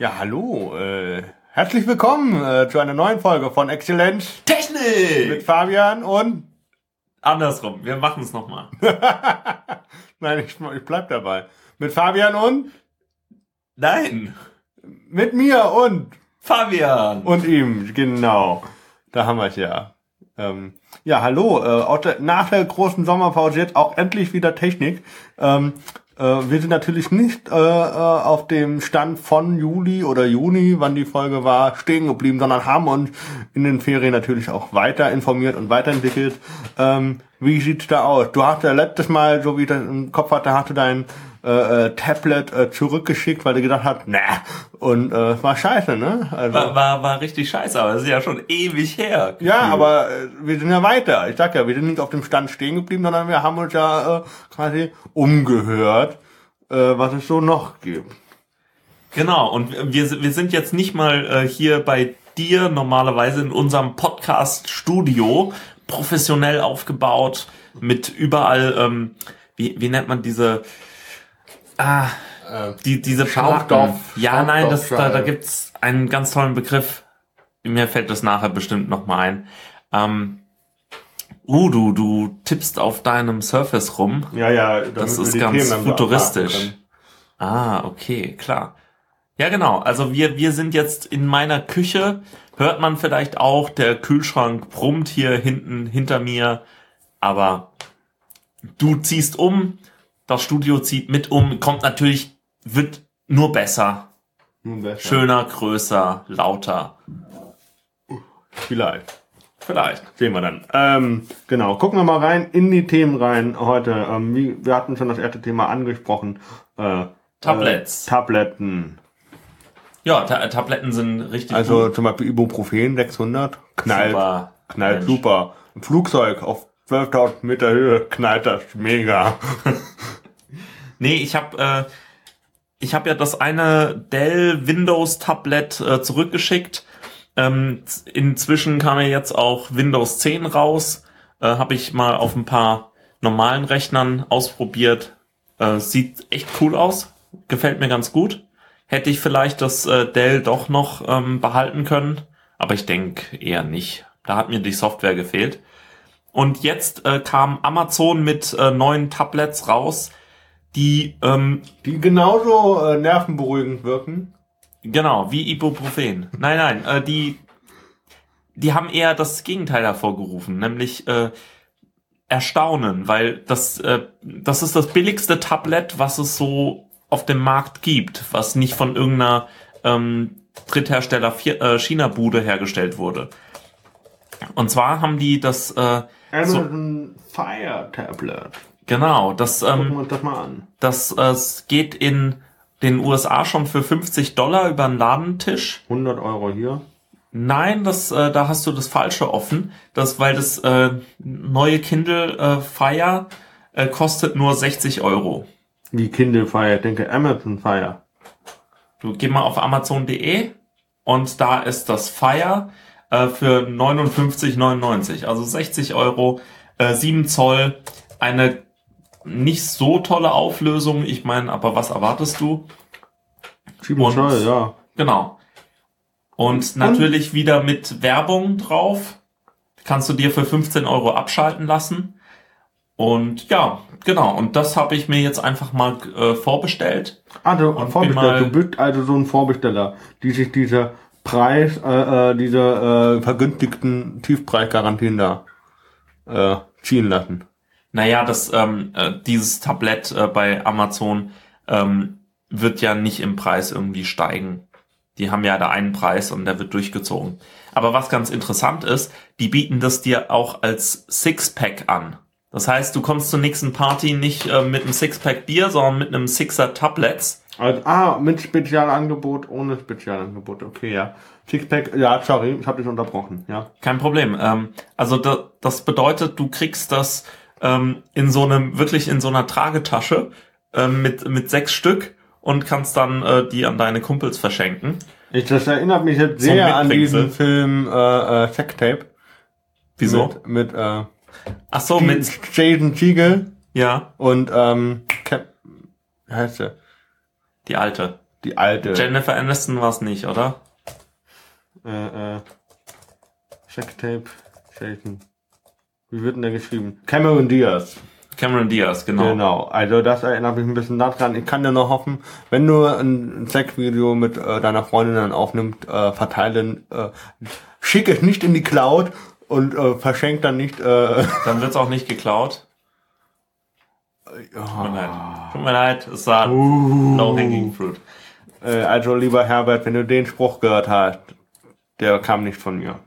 Ja, hallo. Äh, herzlich willkommen äh, zu einer neuen Folge von Exzellenz Technik! mit Fabian und... Andersrum, wir machen es nochmal. Nein, ich, ich bleib dabei. Mit Fabian und... Nein, Mit mir und... Fabian! Und ihm, genau. Da haben wir es ja. Ähm, ja, hallo. Äh, auch der, nach der großen Sommerpause jetzt auch endlich wieder Technik. Ähm, äh, wir sind natürlich nicht äh, äh, auf dem Stand von Juli oder Juni, wann die Folge war, stehen geblieben, sondern haben uns in den Ferien natürlich auch weiter informiert und weiterentwickelt. Ähm, wie sieht's da aus? Du hast ja letztes Mal, so wie ich das im Kopf hatte, hast du dein äh, äh, Tablet äh, zurückgeschickt, weil du gedacht hast, ne, und äh, es war scheiße, ne? Also, War, war, war richtig scheiße, aber das ist ja schon ewig her. ja, gefühlt. aber äh, wir sind ja weiter. Ich sag ja, wir sind nicht auf dem Stand stehen geblieben, sondern wir haben uns ja äh, quasi umgehört, äh, was es so noch gibt. Genau, und wir, wir sind jetzt nicht mal äh, hier bei dir normalerweise in unserem Podcast-Studio, professionell aufgebaut, mit überall, ähm, wie, wie nennt man diese, ah, die, diese Schaumstoff-. Ja, nein, das, da, da gibt's einen ganz tollen Begriff. Mir fällt das nachher bestimmt noch mal ein. Ähm, uh, du, du tippst auf deinem Surface rum. Ja, ja, Das ist ganz Themen futuristisch. Ah, okay, klar. Ja, genau. Also wir, wir sind jetzt in meiner Küche. Hört man vielleicht auch, der Kühlschrank brummt hier hinten hinter mir. Aber du ziehst um, das Studio zieht mit um, kommt natürlich, wird nur besser. Nun besser. Schöner, größer, lauter. Vielleicht. Vielleicht. Sehen wir dann. Ähm, genau, gucken wir mal rein in die Themen rein heute. Ähm, wie, wir hatten schon das erste Thema angesprochen. Äh, Tablets. Äh, Tabletten. Ja, Ta Tabletten sind richtig Also gut. zum Beispiel Ibuprofen 600. Knallt, Super. knallt Mensch. super. Ein Flugzeug auf 12.000 Meter Höhe knallt das mega. Nee, ich habe äh, ich habe ja das eine Dell Windows Tablet äh, zurückgeschickt. Ähm, inzwischen kam ja jetzt auch Windows 10 raus. Äh, habe ich mal auf ein paar normalen Rechnern ausprobiert. Äh, sieht echt cool aus. Gefällt mir ganz gut. Hätte ich vielleicht das äh, Dell doch noch ähm, behalten können, aber ich denke eher nicht. Da hat mir die Software gefehlt. Und jetzt äh, kam Amazon mit äh, neuen Tablets raus, die ähm, Die genauso äh, nervenberuhigend wirken. genau wie Ibuprofen. Nein, nein, äh, die die haben eher das Gegenteil hervorgerufen, nämlich äh, Erstaunen, weil das äh, das ist das billigste Tablet, was es so auf dem Markt gibt, was nicht von irgendeiner ähm, Dritthersteller äh, China-Bude hergestellt wurde. Und zwar haben die das äh, so, Amazon Fire Tablet. genau, das ähm, Gucken wir uns das mal an. Das äh, geht in den USA schon für 50 Dollar über den Ladentisch. 100 Euro hier. Nein, das, äh, da hast du das Falsche offen. Das, weil das äh, neue Kindle äh, Fire äh, kostet nur 60 Euro. Wie Kindle Fire, ich denke Amazon Fire. Du geh mal auf Amazon.de und da ist das Fire äh, für 59,99. Also 60 Euro, äh, 7 Zoll, eine nicht so tolle Auflösung. Ich meine, aber was erwartest du? 7 Und- Zoll, ja. Genau. Und natürlich wieder mit Werbung drauf. Kannst du dir für 15 Euro abschalten lassen. Und ja, genau. Und das habe ich mir jetzt einfach mal äh, vorbestellt. Ah, du, Und mal- Du bist also so ein Vorbesteller, die sich diese Preis, äh, äh, diese äh, vergünstigten Tiefpreisgarantien da äh, ziehen lassen. Naja, das, ähm, äh, dieses Tablett äh, bei Amazon ähm, wird ja nicht im Preis irgendwie steigen. Die haben ja da einen Preis und der wird durchgezogen. Aber was ganz interessant ist, die bieten das dir auch als Sixpack an. Das heißt, du kommst zur nächsten Party nicht äh, mit einem Sixpack Bier, sondern mit einem Sixer Tablets. Also, ah, mit Spezialangebot, ohne Spezialangebot. Okay, ja. Sixpack, ja, sorry, ich habe dich unterbrochen, ja. Kein Problem. Ähm, also da, das bedeutet, du kriegst das ähm, in so einem, wirklich in so einer Tragetasche ähm, mit, mit sechs Stück und kannst dann äh, die an deine Kumpels verschenken. Ich, das erinnert mich jetzt Zum sehr an diesen Film äh, äh, Sextape. Wieso? Mit, mit äh, Ach so, die- mit, Jason Siegel ja, und ähm, Cap, wie heißt der? Die alte. Die alte. Jennifer Aniston war es nicht, oder? äh, äh, Checktape, Jason. Wie wird denn der geschrieben? Cameron Diaz. Cameron Diaz, genau. Genau. Also das erinnert mich ein bisschen daran. Ich kann dir nur hoffen, wenn du ein Sexvideo mit äh, deiner Freundin dann aufnimmst, äh, verteilen, äh, schick es nicht in die Cloud und äh, verschenk dann nicht. Äh, Dann wird's auch nicht geklaut. Tut mir leid. Tut mir leid, es war Uh. low-hanging fruit. äh, also lieber Herbert, wenn du den Spruch gehört hast, der kam nicht von mir.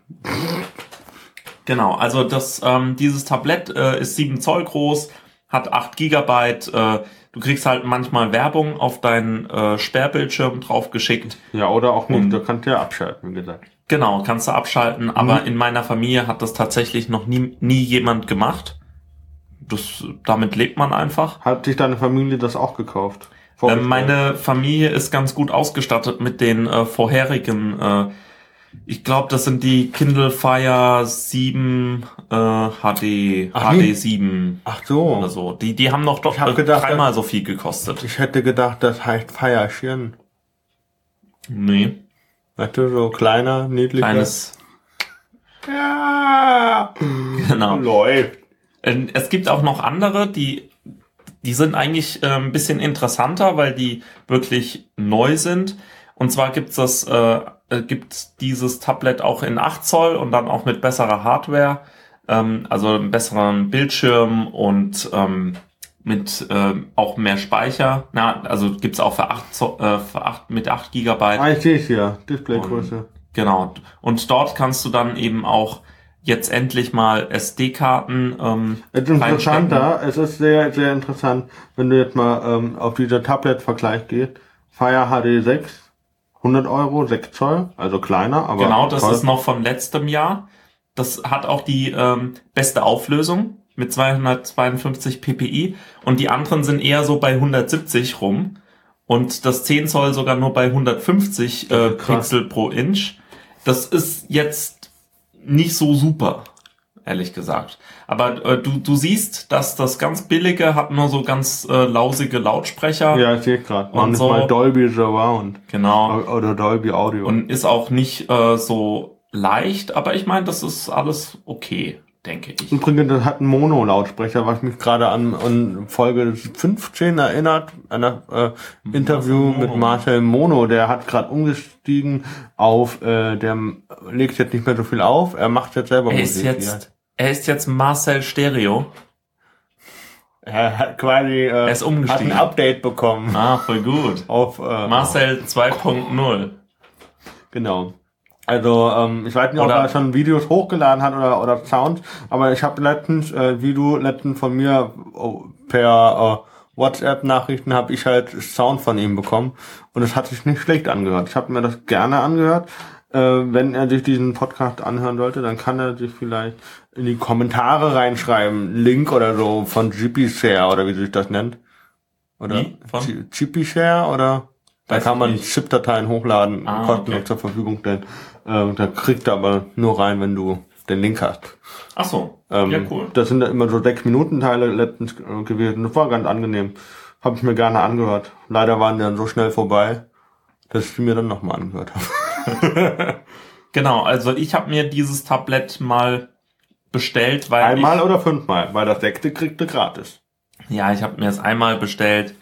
Genau, also das, ähm, dieses Tablett äh, ist 7 Zoll groß, hat 8 Gigabyte, äh, du kriegst halt manchmal Werbung auf deinen äh, Sperrbildschirm draufgeschickt. Ja, oder auch nicht. Und- Du kannst ja abschalten, wie gesagt. Genau, kannst du abschalten, aber in meiner Familie hat das tatsächlich noch nie, nie jemand gemacht. Das, damit lebt man einfach. Hat sich deine Familie das auch gekauft? Äh, meine Familie ist ganz gut ausgestattet mit den äh, vorherigen. Äh, ich glaube, das sind die Kindle Fire 7 äh, HD, Ach, nee. HD 7 Ach so. oder so. Die, die haben noch doch hab gedacht, dreimal so viel gekostet. Ich hätte gedacht, das heißt Feierschirn. Nee, Weißt du, so kleiner, niedlicher. kleines. Ja. Genau. Läuft. Ähm, Es gibt auch noch andere, die, die sind eigentlich äh, ein bisschen interessanter, weil die wirklich neu sind. Und zwar gibt's das, äh, äh, gibt dieses Tablet auch in 8 Zoll und dann auch mit besserer Hardware, ähm, also einem besseren Bildschirm und ähm, mit ähm, auch mehr Speicher. Na, also gibt's auch für 8, Zoll, äh, für 8 mit 8 Gigabyte. Ah, ich sehe es hier. Displaygröße. Genau. Und dort kannst du dann eben auch jetzt endlich mal SD-Karten ähm, Es ist interessanter, es ist sehr, sehr interessant, wenn du jetzt mal ähm, auf dieser Tablet-Vergleich gehst. Fire HD 6, 100 Euro, 6 Zoll, also kleiner, aber Genau, das toll. ist noch von letztem Jahr. Das hat auch die ähm, beste Auflösung mit 252 ppi und die anderen sind eher so bei 170 rum und das 10 Zoll sogar nur bei 150 äh. Pixel pro Inch. Das ist jetzt nicht so super, ehrlich gesagt. Aber äh, du, du siehst, dass das ganz billige hat nur so ganz äh, lausige Lautsprecher. Ja, ich sehe gerade. Und so. mal Dolby Surround. Genau. Oder Dolby Audio. und ist auch nicht äh, so leicht, aber ich meine, das ist alles okay, denke ich. Übrigens, das hat einen Mono-Lautsprecher, was mich gerade an, an Folge 15 erinnert, an ein äh, Interview Mono? mit Marcel Mono. Der hat gerade umgestiegen auf, äh, der legt jetzt nicht mehr so viel auf, er macht jetzt selber Er ist Musik. jetzt, er ist jetzt Marcel Stereo. Er hat quasi äh, Er ist umgestiegen. hat ein Update bekommen Ah, voll gut. auf äh, Marcel 2.0. Genau. Also, ähm, ich weiß nicht, ob er schon Videos hochgeladen hat oder, oder Sounds, aber ich habe letztens, äh, wie du letztens von mir oh, per äh, WhatsApp-Nachrichten habe ich halt Sound von ihm bekommen und es hat sich nicht schlecht angehört. Ich habe mir das gerne angehört. Äh, wenn er sich diesen Podcast anhören sollte, dann kann er sich vielleicht in die Kommentare reinschreiben, Link oder so von Jippy Share oder wie sich das nennt. Oder Jippy Share oder da kann man nicht. ZIP-Dateien hochladen, Ah, kostenlos okay. zur Verfügung stellen. Ähm, da kriegt er aber nur rein, wenn du den Link hast. Ach so. Ähm, ja, cool. Das sind immer so sechs Minuten Teile letztens äh, gewesen. Das war ganz angenehm. Habe ich mir gerne angehört. Leider waren die dann so schnell vorbei, dass ich mir dann nochmal angehört habe. Genau, also ich habe mir dieses Tablett mal bestellt, weil Einmal ich, oder fünfmal, weil das sechste kriegte gratis. ja, ich habe mir es einmal bestellt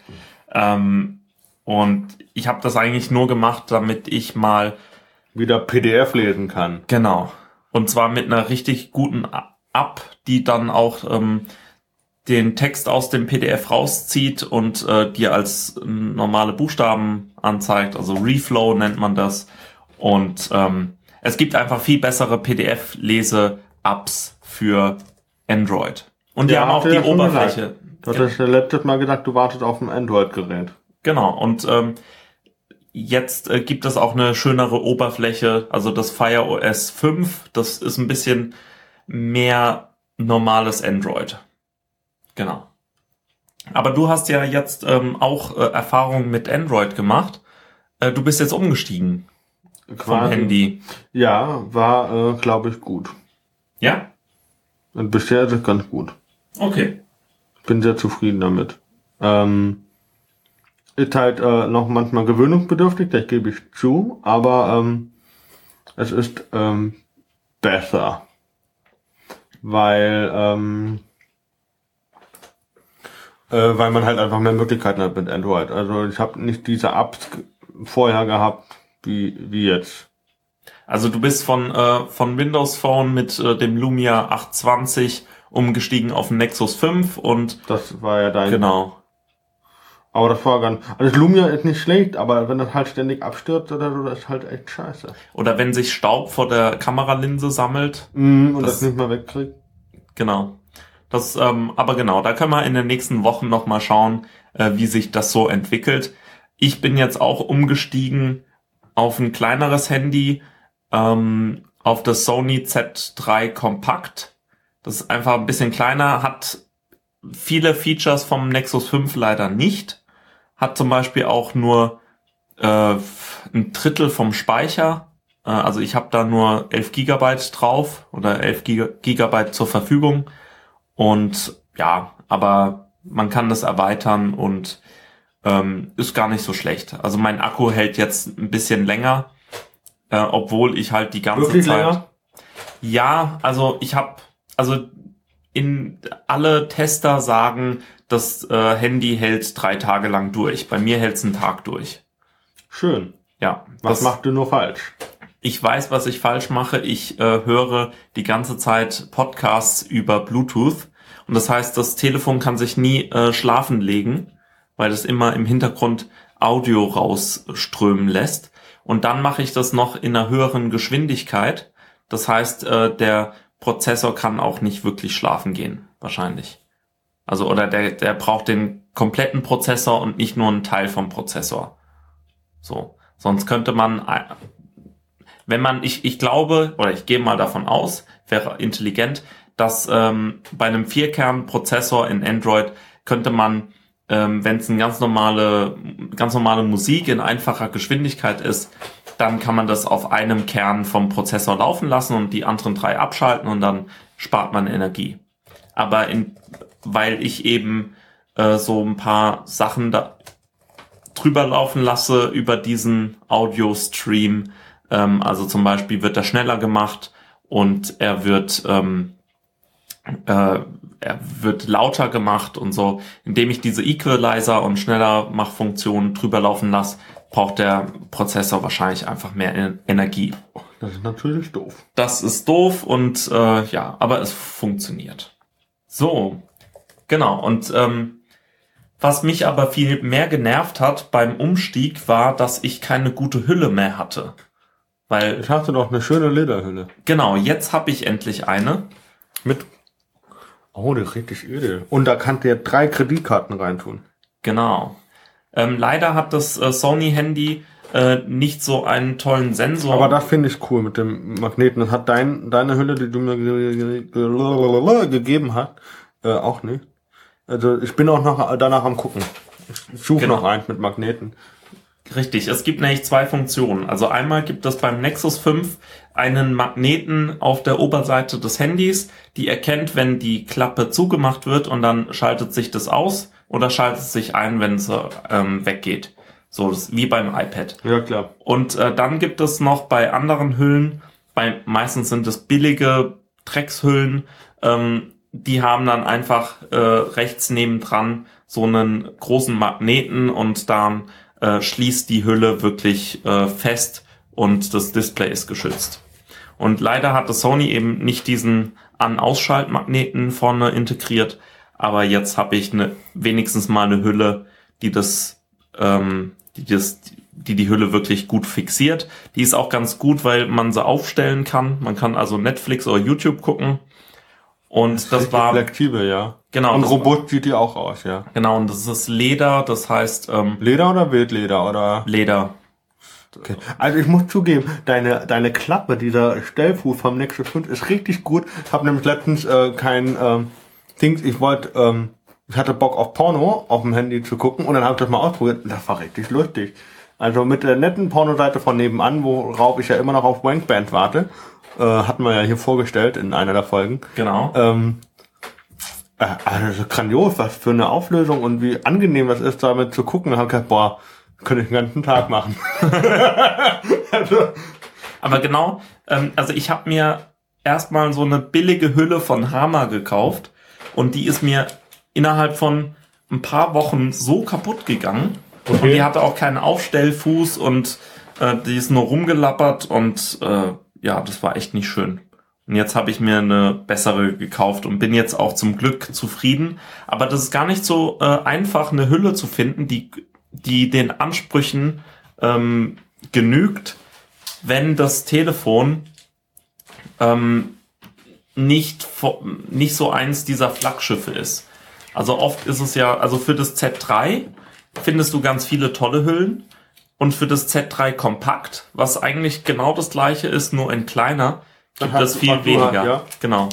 ähm, und ich habe das eigentlich nur gemacht, damit ich mal Wieder PDF lesen kann. Genau. Und zwar mit einer richtig guten App, die dann auch ähm, den Text aus dem PDF rauszieht und äh, dir als äh, normale Buchstaben anzeigt. Also Reflow nennt man das. Und ähm, es gibt einfach viel bessere PDF-Lese-Apps für Android. Und die Ja, haben auch die Oberfläche. Du hattest ja letztes Mal gesagt, du wartest auf ein Android-Gerät. Genau, und ähm, jetzt äh, gibt es auch eine schönere Oberfläche, also das Fire OS 5, das ist ein bisschen mehr normales Android. Genau. Aber du hast ja jetzt ähm, auch äh, Erfahrungen mit Android gemacht. Äh, du bist jetzt umgestiegen vom Quasi. Handy. Ja, war, äh, glaube ich, gut. Ja? Und bisher ist es ganz gut. Okay. bin sehr zufrieden damit. Ähm, Ist halt äh, noch manchmal gewöhnungsbedürftig, das gebe ich zu, aber ähm, es ist ähm, besser. Weil, ähm, äh, weil man halt einfach mehr Möglichkeiten hat mit Android. Also ich habe nicht diese Apps vorher gehabt, wie, wie jetzt. Also du bist von, äh, von Windows Phone mit äh, dem Lumia 820 umgestiegen auf den Nexus 5 und Das war ja dein. genau. Aber das war ganz. Also das Lumia ist nicht schlecht, aber wenn das halt ständig abstürzt oder so, das ist halt echt scheiße. Oder wenn sich Staub vor der Kameralinse sammelt. Mhm, und Das- das, nicht mehr wegkriegt. Genau. Das, ähm, aber genau, da können wir in den nächsten Wochen nochmal schauen, äh, wie sich das so entwickelt. Ich bin jetzt auch umgestiegen auf ein kleineres Handy, ähm, auf das Sony Z3 Compact. Das ist einfach ein bisschen kleiner, hat viele Features vom Nexus 5 leider nicht. Hat zum Beispiel auch nur äh, ein Drittel vom Speicher. Äh, also ich habe da nur 11 Gigabyte drauf oder 11 Giga Gigabyte zur Verfügung. Und ja, aber man kann das erweitern und ähm, ist gar nicht so schlecht. Also mein Akku hält jetzt ein bisschen länger, äh, obwohl ich halt die ganze Wirklich Zeit. länger? Ja, also ich habe, also in alle Tester sagen, das äh, Handy hält drei Tage lang durch. Bei mir hält's einen Tag durch. Schön. Ja, Was das, macht du nur falsch? ich weiß, was ich falsch mache. Ich äh, höre die ganze Zeit Podcasts über Bluetooth und das heißt, das Telefon kann sich nie äh, schlafen legen, weil es immer im Hintergrund Audio rausströmen lässt. Und dann mache ich das noch in einer höheren Geschwindigkeit. Das heißt, äh, der Prozessor kann auch nicht wirklich schlafen gehen, wahrscheinlich. Also oder der, der braucht den kompletten Prozessor und nicht nur einen Teil vom Prozessor. So, sonst könnte man äh, wenn man, ich, ich glaube, oder ich gehe mal davon aus, wäre intelligent, dass ähm, bei einem Vierkern-Prozessor in Android könnte man, ähm, wenn es eine ganz normale, ganz normale Musik in einfacher Geschwindigkeit ist, dann kann man das auf einem Kern vom Prozessor laufen lassen und die anderen drei abschalten und dann spart man Energie. Aber in, weil ich eben äh, so ein paar Sachen da drüber laufen lasse über diesen Audio-Stream, ähm, also zum Beispiel wird er schneller gemacht und er wird ähm, äh, er wird lauter gemacht und so. Indem ich diese Equalizer und schneller Machfunktionen drüber laufen lasse, braucht der Prozessor wahrscheinlich einfach mehr En- Energie. Das ist natürlich doof. Das ist doof und äh, ja, aber es funktioniert. So, genau. Und ähm, was mich aber viel mehr genervt hat beim Umstieg war, dass ich keine gute Hülle mehr hatte. Weil, Ich hatte doch eine schöne Lederhülle. genau, jetzt habe ich endlich eine. Mit. Oh, die ist richtig edel. Und da kannst du ja drei Kreditkarten reintun. Genau. Ähm, leider hat das äh, Sony-Handy äh, nicht so einen tollen Sensor. Aber das finde ich cool mit dem Magneten. Das hat dein, deine Hülle, die du mir ge ge ge gegeben hast, äh, auch nicht. Also ich bin auch noch danach am gucken. Ich suche Genau. noch eins mit Magneten. Richtig, es gibt nämlich zwei Funktionen. Also einmal gibt es beim Nexus 5 einen Magneten auf der Oberseite des Handys, die erkennt, wenn die Klappe zugemacht wird und dann schaltet sich das aus oder schaltet es sich ein, wenn es ähm, weggeht. So wie beim iPad. Ja, klar. Und äh, dann gibt es noch bei anderen Hüllen, bei meistens sind es billige Dreckshüllen, ähm, die haben dann einfach äh, rechts nebendran so einen großen Magneten und dann äh, schließt die Hülle wirklich äh, fest und das Display ist geschützt. Und leider hatte Sony eben nicht diesen An-Ausschaltmagneten vorne integriert, aber jetzt habe ich eine, wenigstens mal eine Hülle, die das, ähm, die das, die die Hülle wirklich gut fixiert. Die ist auch ganz gut, weil man sie aufstellen kann. Man kann also Netflix oder YouTube gucken. Und das Richtig war flexibel, ja. genau Und das robust sieht die auch aus, ja. genau und das ist Leder, das heißt ähm, Leder oder Wildleder oder? Leder. Okay. Also ich muss zugeben, deine, deine Klappe, dieser Stellfuß vom Nexus 5 ist richtig gut. Ich habe nämlich letztens äh, kein ähm, Dings, ich wollte, ähm, ich hatte Bock auf Porno auf dem Handy zu gucken und dann habe ich das mal ausprobiert und das war richtig lustig. Also mit der netten Pornoseite von nebenan, worauf ich ja immer noch auf Wankband warte, äh, hatten wir ja hier vorgestellt in einer der Folgen. Genau. Ähm, äh, also grandios, was für eine Auflösung und wie angenehm das ist, damit zu gucken. Da hab ich gedacht, boah, könnte ich den ganzen Tag machen. also. Aber genau, ähm, also ich habe mir erstmal so eine billige Hülle von Hama gekauft und die ist mir innerhalb von ein paar Wochen so kaputt gegangen. Okay. Und die hatte auch keinen Aufstellfuß und äh, die ist nur rumgelappert und äh, ja, das war echt nicht schön. Und jetzt habe ich mir eine bessere gekauft und bin jetzt auch zum Glück zufrieden. Aber das ist gar nicht so äh, einfach, eine Hülle zu finden, die, die den Ansprüchen ähm, genügt, wenn das Telefon ähm, nicht, nicht so eins dieser Flaggschiffe ist. Also oft ist es ja, also für das Z3 findest du ganz viele tolle Hüllen und für das Z3 Kompakt, was eigentlich genau das gleiche ist, nur in kleiner, gibt es viel weniger. Ja. Genau.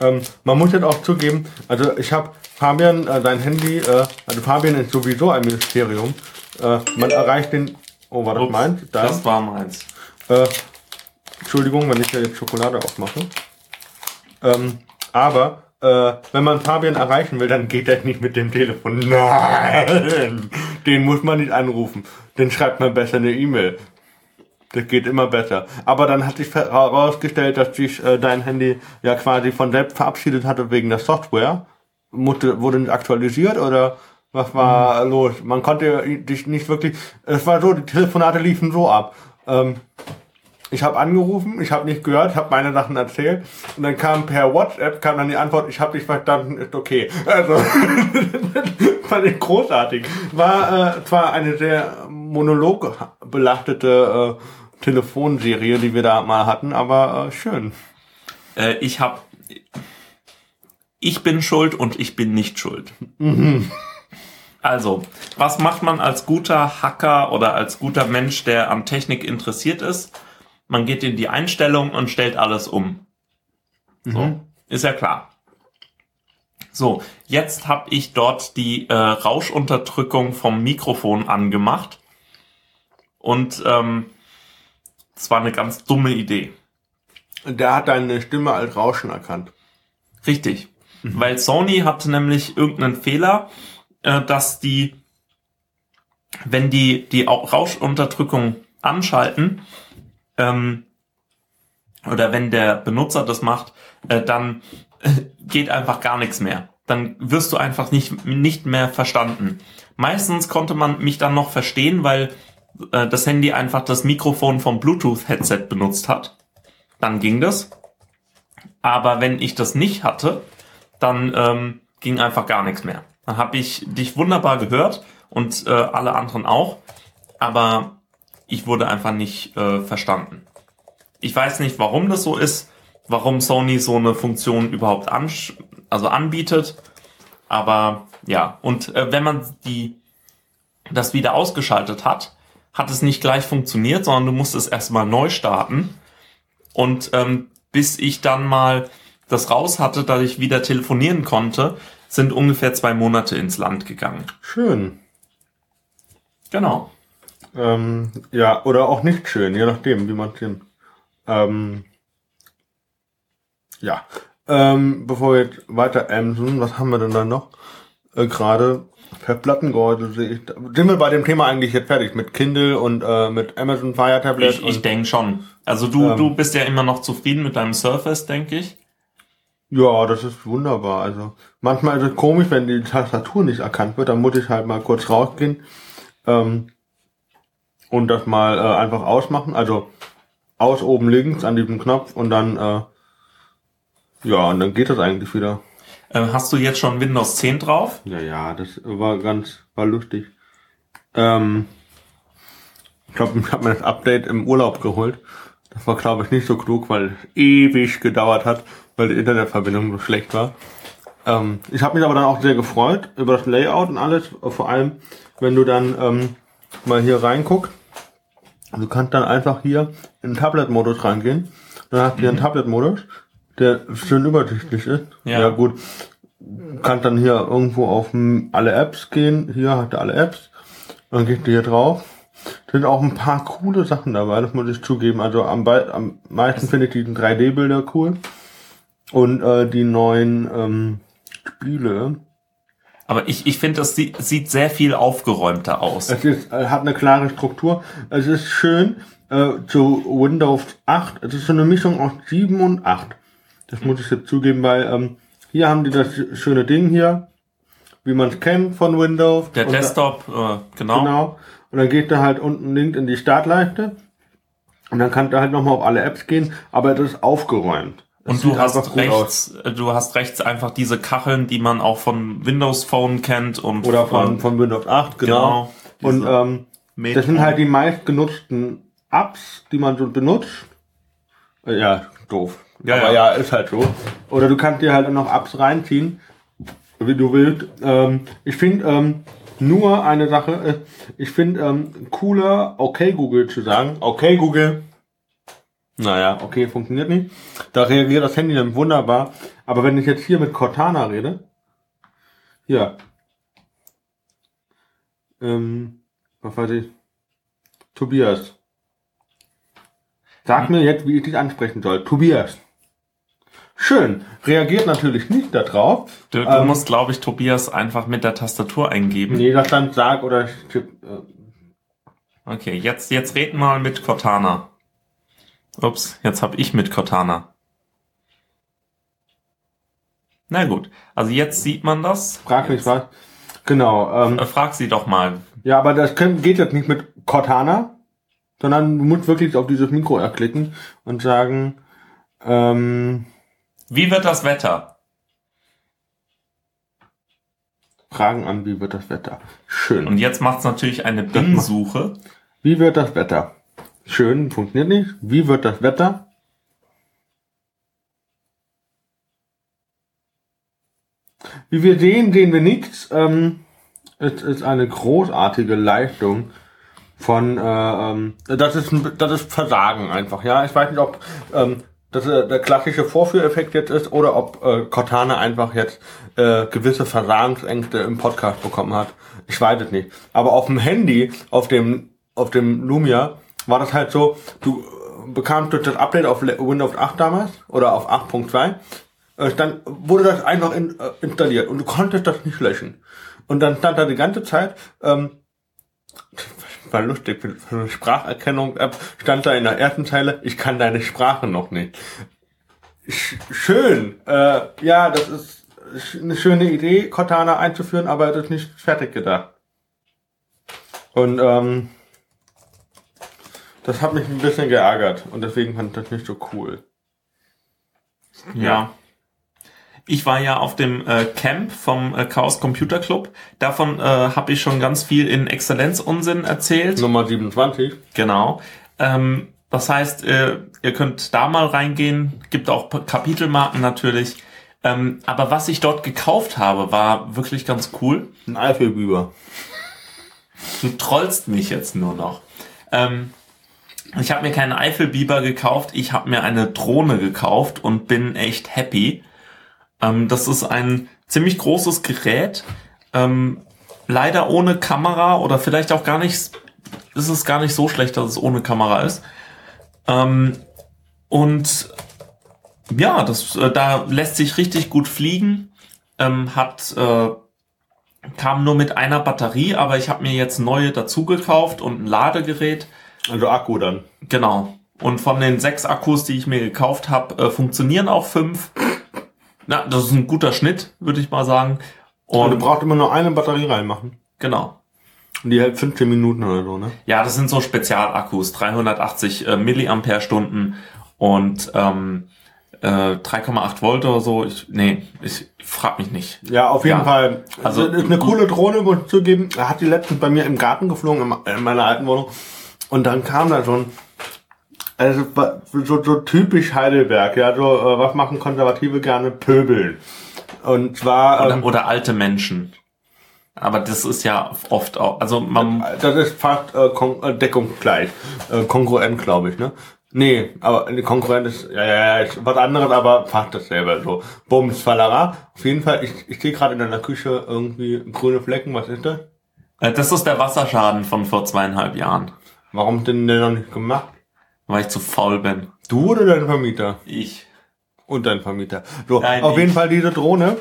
Ähm, man muss jetzt auch zugeben, also ich habe Fabian, äh, dein Handy, äh, also Fabian ist sowieso ein Ministerium. Äh, man erreicht den. Oh, war das Ups, meins? Da. Das war meins. Äh, Entschuldigung, wenn ich ja jetzt Schokolade aufmache. Ähm, aber äh, wenn man Fabian erreichen will, dann geht er nicht mit dem Telefon. Nein, den muss man nicht anrufen. Den schreibt man besser eine E-Mail. Das geht immer besser. Aber dann hat sich herausgestellt, dass sich äh, dein Handy ja quasi von selbst verabschiedet hatte wegen der Software. Musste, wurde nicht aktualisiert oder was war mhm. los? Man konnte dich nicht wirklich. Es war so, die Telefonate liefen so ab. Ähm, ich habe angerufen, ich habe nicht gehört, habe meine Sachen erzählt und dann kam per WhatsApp kam dann die Antwort, ich habe dich verstanden, ist okay. Also fand ich großartig. War äh, zwar eine sehr monologbelachtete äh, Telefonserie, die wir da mal hatten, aber äh, schön. Äh, ich habe ich bin schuld und ich bin nicht schuld. Mhm. Also, was macht man als guter Hacker oder als guter Mensch, der an Technik interessiert ist? Man geht in die Einstellung und stellt alles um. So, mhm. ist ja klar. So, jetzt habe ich dort die äh, Rauschunterdrückung vom Mikrofon angemacht. Und ähm, das war eine ganz dumme Idee. Der hat deine Stimme als Rauschen erkannt. Richtig. Mhm. Weil Sony hatte nämlich irgendeinen Fehler, äh, dass die, wenn die die Rauschunterdrückung anschalten, ähm, oder wenn der Benutzer das macht, äh, dann äh, geht einfach gar nichts mehr. Dann wirst du einfach nicht, nicht mehr verstanden. Meistens konnte man mich dann noch verstehen, weil äh, das Handy einfach das Mikrofon vom Bluetooth-Headset benutzt hat. Dann ging das. Aber wenn ich das nicht hatte, dann ähm, ging einfach gar nichts mehr. Dann habe ich dich wunderbar gehört und äh, alle anderen auch. Aber ich wurde einfach nicht äh, verstanden. Ich weiß nicht, warum das so ist, warum Sony so eine Funktion überhaupt an, also anbietet. Aber ja, und äh, wenn man die das wieder ausgeschaltet hat, hat es nicht gleich funktioniert, sondern du musst es erstmal neu starten. Und ähm, bis ich dann mal das raus hatte, dass ich wieder telefonieren konnte, sind ungefähr zwei Monate ins Land gegangen. Schön. Genau. Ähm, ja, oder auch nicht schön, je nachdem, wie man es ähm, Ja. Ähm, bevor wir jetzt weiter emsen, was haben wir denn da noch? Äh, Gerade per Plattengehäuse sehe ich. Sind wir bei dem Thema eigentlich jetzt fertig mit Kindle und äh, mit Amazon Fire Tablet? Ich, ich denke schon. Also du, ähm, du bist ja immer noch zufrieden mit deinem Surface, denke ich. Ja, das ist wunderbar. Also manchmal ist es komisch, wenn die Tastatur nicht erkannt wird, dann muss ich halt mal kurz rausgehen. Ähm, und das mal äh, einfach ausmachen. Also aus oben links an diesem Knopf und dann äh, ja, und dann geht das eigentlich wieder. Ähm, hast du jetzt schon Windows 10 drauf? Ja, ja, das war ganz, war lustig. Ähm, ich glaube, ich habe mir das Update im Urlaub geholt. Das war, glaube ich, nicht so klug, weil ewig gedauert hat, weil die Internetverbindung so schlecht war. Ähm, ich habe mich aber dann auch sehr gefreut über das Layout und alles. Vor allem, wenn du dann ähm, mal hier reinguckst Du kannst dann einfach hier in den Tablet-Modus reingehen. Dann hast du hier einen mhm. Tablet-Modus, der schön übersichtlich ist. Ja, ja gut. Du kannst dann hier irgendwo auf alle Apps gehen. Hier hat er alle Apps. Dann gehst du hier drauf. Sind auch ein paar coole Sachen dabei, das muss ich zugeben. Also am, am meisten finde ich diesen 3D-Bilder cool. Und äh, die neuen ähm, Spiele. Aber ich, ich finde, das sieht, sieht sehr viel aufgeräumter aus. Es ist, äh, hat eine klare Struktur. Es ist schön äh, zu Windows 8. Es ist so eine Mischung aus 7 und 8. Das muss ich jetzt zugeben, weil ähm, hier haben die das schöne Ding hier, wie man es kennt von Windows. Der Und da- Desktop, äh, genau. Genau. Und dann geht er halt unten links in die Startleiste. Und dann kann er halt nochmal auf alle Apps gehen, aber das ist aufgeräumt. Und du hast rechts, äh, du hast rechts einfach diese Kacheln, die man auch von Windows Phone kennt und Oder von, von Windows 8, genau. Genau. Und ähm, Metro. das sind halt die meistgenutzten Apps, die man so benutzt. Äh, Ja, doof. Ja, Aber ja. ja. ist halt so. Oder du kannst dir halt noch Apps reinziehen, wie du willst. Ähm, ich finde ähm, nur eine Sache, ist, ich finde ähm, cooler, okay Google zu sagen. Okay Google. Naja, okay, funktioniert nicht. Da reagiert das Handy dann wunderbar. Aber wenn ich jetzt hier mit Cortana rede, hier, ähm, was weiß ich, Tobias. Sag mir jetzt, wie ich dich ansprechen soll. Tobias. Schön. Reagiert natürlich nicht darauf. Du, du Ähm, musst, glaube ich, Tobias einfach mit der Tastatur eingeben. Nee, das dann sag oder tipp, äh, Okay, jetzt, jetzt reden wir mal mit Cortana. Ups, jetzt habe ich mit Cortana. Na gut, also jetzt sieht man das. frag mich was. Genau. Ähm, Äh, Frag sie doch mal. ja, aber das geht jetzt nicht mit Cortana, sondern du musst wirklich auf dieses Mikro erklicken und sagen, ähm, Wie wird das Wetter? Fragen an, wie wird das Wetter? Schön. Und jetzt macht's natürlich eine Bing-Suche. Wie wird das Wetter? Schön, funktioniert nicht. Wie wird das Wetter? Wie wir sehen, sehen wir nichts. Ähm, es ist eine großartige Leistung von, äh, ähm, das ist, das ist Versagen einfach, ja. Ich weiß nicht, ob ähm, das äh, der klassische Vorführeffekt jetzt ist oder ob äh, Cortana einfach jetzt äh, gewisse Versagensängste im Podcast bekommen hat. Ich weiß es nicht. Aber auf dem Handy, auf dem, auf dem Lumia, war das halt so, du äh, bekamst durch das Update auf Windows 8 damals oder auf 8.2, äh, dann wurde das einfach in, äh, installiert und du konntest das nicht löschen. Und dann stand da die ganze Zeit, ähm, war lustig, für eine Spracherkennung-App stand da in der ersten Zeile, ich kann deine Sprache noch nicht. Sch schön. Äh, ja, das ist eine schöne Idee, Cortana einzuführen, aber es ist nicht fertig gedacht. Und ähm, das hat mich ein bisschen geärgert und deswegen fand ich das nicht so cool. Ja. Ich war ja auf dem äh, Camp vom äh, Chaos Computer Club. Davon äh, habe ich schon ganz viel in Exzellenzunsinn erzählt. Nummer 27. Genau. Ähm, das heißt, äh, ihr könnt da mal reingehen. Gibt auch Kapitelmarken natürlich. Ähm, aber was ich dort gekauft habe, war wirklich ganz cool. Ein Eifelbüber. Du trollst mich jetzt nur noch. Ähm, ich habe mir keinen Eifelbiber gekauft, ich habe mir eine Drohne gekauft und bin echt happy. Ähm, das ist ein ziemlich großes Gerät, ähm, leider ohne Kamera oder vielleicht auch gar nicht, ist es gar nicht so schlecht, dass es ohne Kamera ist. Ähm, und ja, das, äh, da lässt sich richtig gut fliegen, ähm, hat äh, kam nur mit einer Batterie, aber ich habe mir jetzt neue dazu gekauft und ein Ladegerät. Also Akku dann. Genau. Und von den sechs Akkus, die ich mir gekauft habe, äh, funktionieren auch fünf. Na, das ist ein guter Schnitt, würde ich mal sagen. Und du Und brauchst immer nur eine Batterie reinmachen. genau. Und die hält 15 Minuten oder so, ne? Ja, das sind so Spezialakkus, 380 äh, Milliampere-Stunden und ähm, äh, 3,8 Volt oder so. Ich, nee, ich frag mich nicht. Ja, auf jeden Ja. Fall. Also- ist eine coole Drohne, muss ich zugeben. Er hat die letztens bei mir im Garten geflogen, in meiner alten Wohnung. Und dann kam da so ein, also so, so typisch Heidelberg, ja, so, äh, was machen Konservative gerne? Pöbeln. Und zwar, Oder, ähm, oder alte Menschen. Aber das ist ja oft auch, also man, das ist fast äh, äh, deckungsgleich. Äh, Konkurrent, glaube ich, ne? Nee, aber eine Konkurrent ist, ja, ja, ja, ist was anderes, aber fast dasselbe. So, Bums, Fallara. Auf jeden Fall, ich, ich sehe gerade in deiner Küche irgendwie grüne Flecken, was ist das? äh, das ist der Wasserschaden von vor zweieinhalb Jahren, Warum denn der noch nicht gemacht? weil ich zu faul bin. Du oder dein Vermieter? Ich. Und dein Vermieter. So, Nein, auf ich. jeden Fall diese Drohne.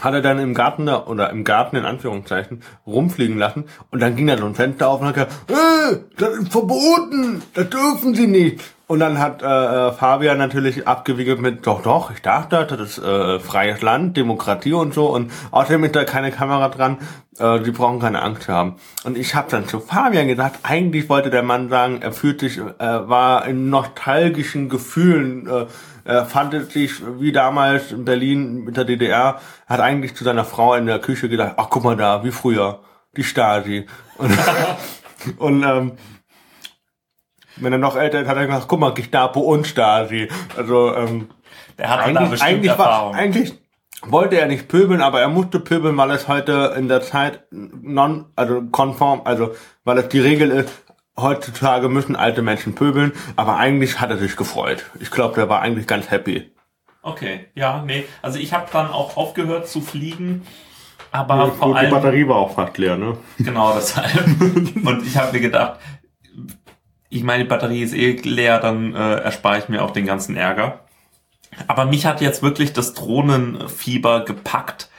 hat er dann im Garten da, oder im Garten in Anführungszeichen rumfliegen lassen und dann ging da so ein Fenster auf und hat gesagt, äh, das ist verboten, das dürfen sie nicht. Und dann hat äh, äh, Fabian natürlich abgewiegelt mit, doch, doch, ich dachte, das ist äh, freies Land, Demokratie und so und außerdem ist da keine Kamera dran, äh, die brauchen keine Angst zu haben. Und ich habe dann zu Fabian gesagt, eigentlich wollte der Mann sagen, er fühlt sich, äh, war in nostalgischen Gefühlen, äh, er fand sich wie damals in Berlin mit der DDR, hat eigentlich zu seiner Frau in der Küche gedacht, ach guck mal da, wie früher, die Stasi. Und, und ähm, wenn er noch älter ist, hat er gesagt, guck mal, Gestapo und Stasi. Also ähm, Der hat da eigentlich, bestimmt eigentlich, Erfahrung. war, eigentlich wollte er nicht pöbeln, aber er musste pöbeln, weil es heute in der Zeit non, also konform, also weil es die Regel ist, heutzutage müssen alte Menschen pöbeln, aber eigentlich hat er sich gefreut. Ich glaube, der war eigentlich ganz happy. Okay, ja, nee. Also ich habe dann auch aufgehört zu fliegen, aber vor Gut, die allem Batterie war auch fast leer, ne? genau deshalb. Und ich habe mir gedacht, ich meine, die Batterie ist eh leer, dann äh, erspare ich mir auch den ganzen Ärger. Aber mich hat jetzt wirklich das Drohnenfieber gepackt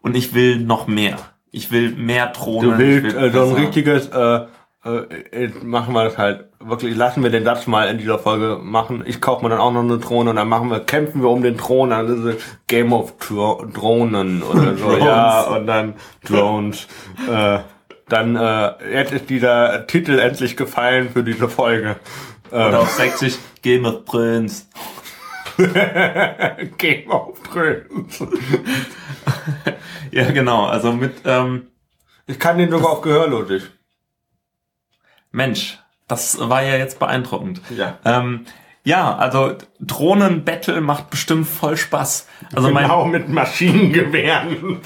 und ich will noch mehr. Ich will mehr Drohnen. Du willst will äh, so ein richtiges, äh, äh, machen wir das halt wirklich, lassen wir den Satz mal in dieser Folge machen. Ich kaufe mir dann auch noch eine Drohne und dann machen wir, kämpfen wir um den Thron, dann ist es Game of Dro Drohnen oder so, Drones. ja, und dann Drones. äh, dann, äh, ist dieser Titel endlich gefallen für diese Folge. Und Ähm, auf Sächsisch Game of Thrones. Game of Thrones. Ja, genau. Also mit ähm, Ich kann den sogar auf Gehörlotig. Mensch, das war ja jetzt beeindruckend. Ja. Ähm, ja, also Drohnenbattle macht bestimmt voll Spaß. Also mein, genau mit Maschinengewehren.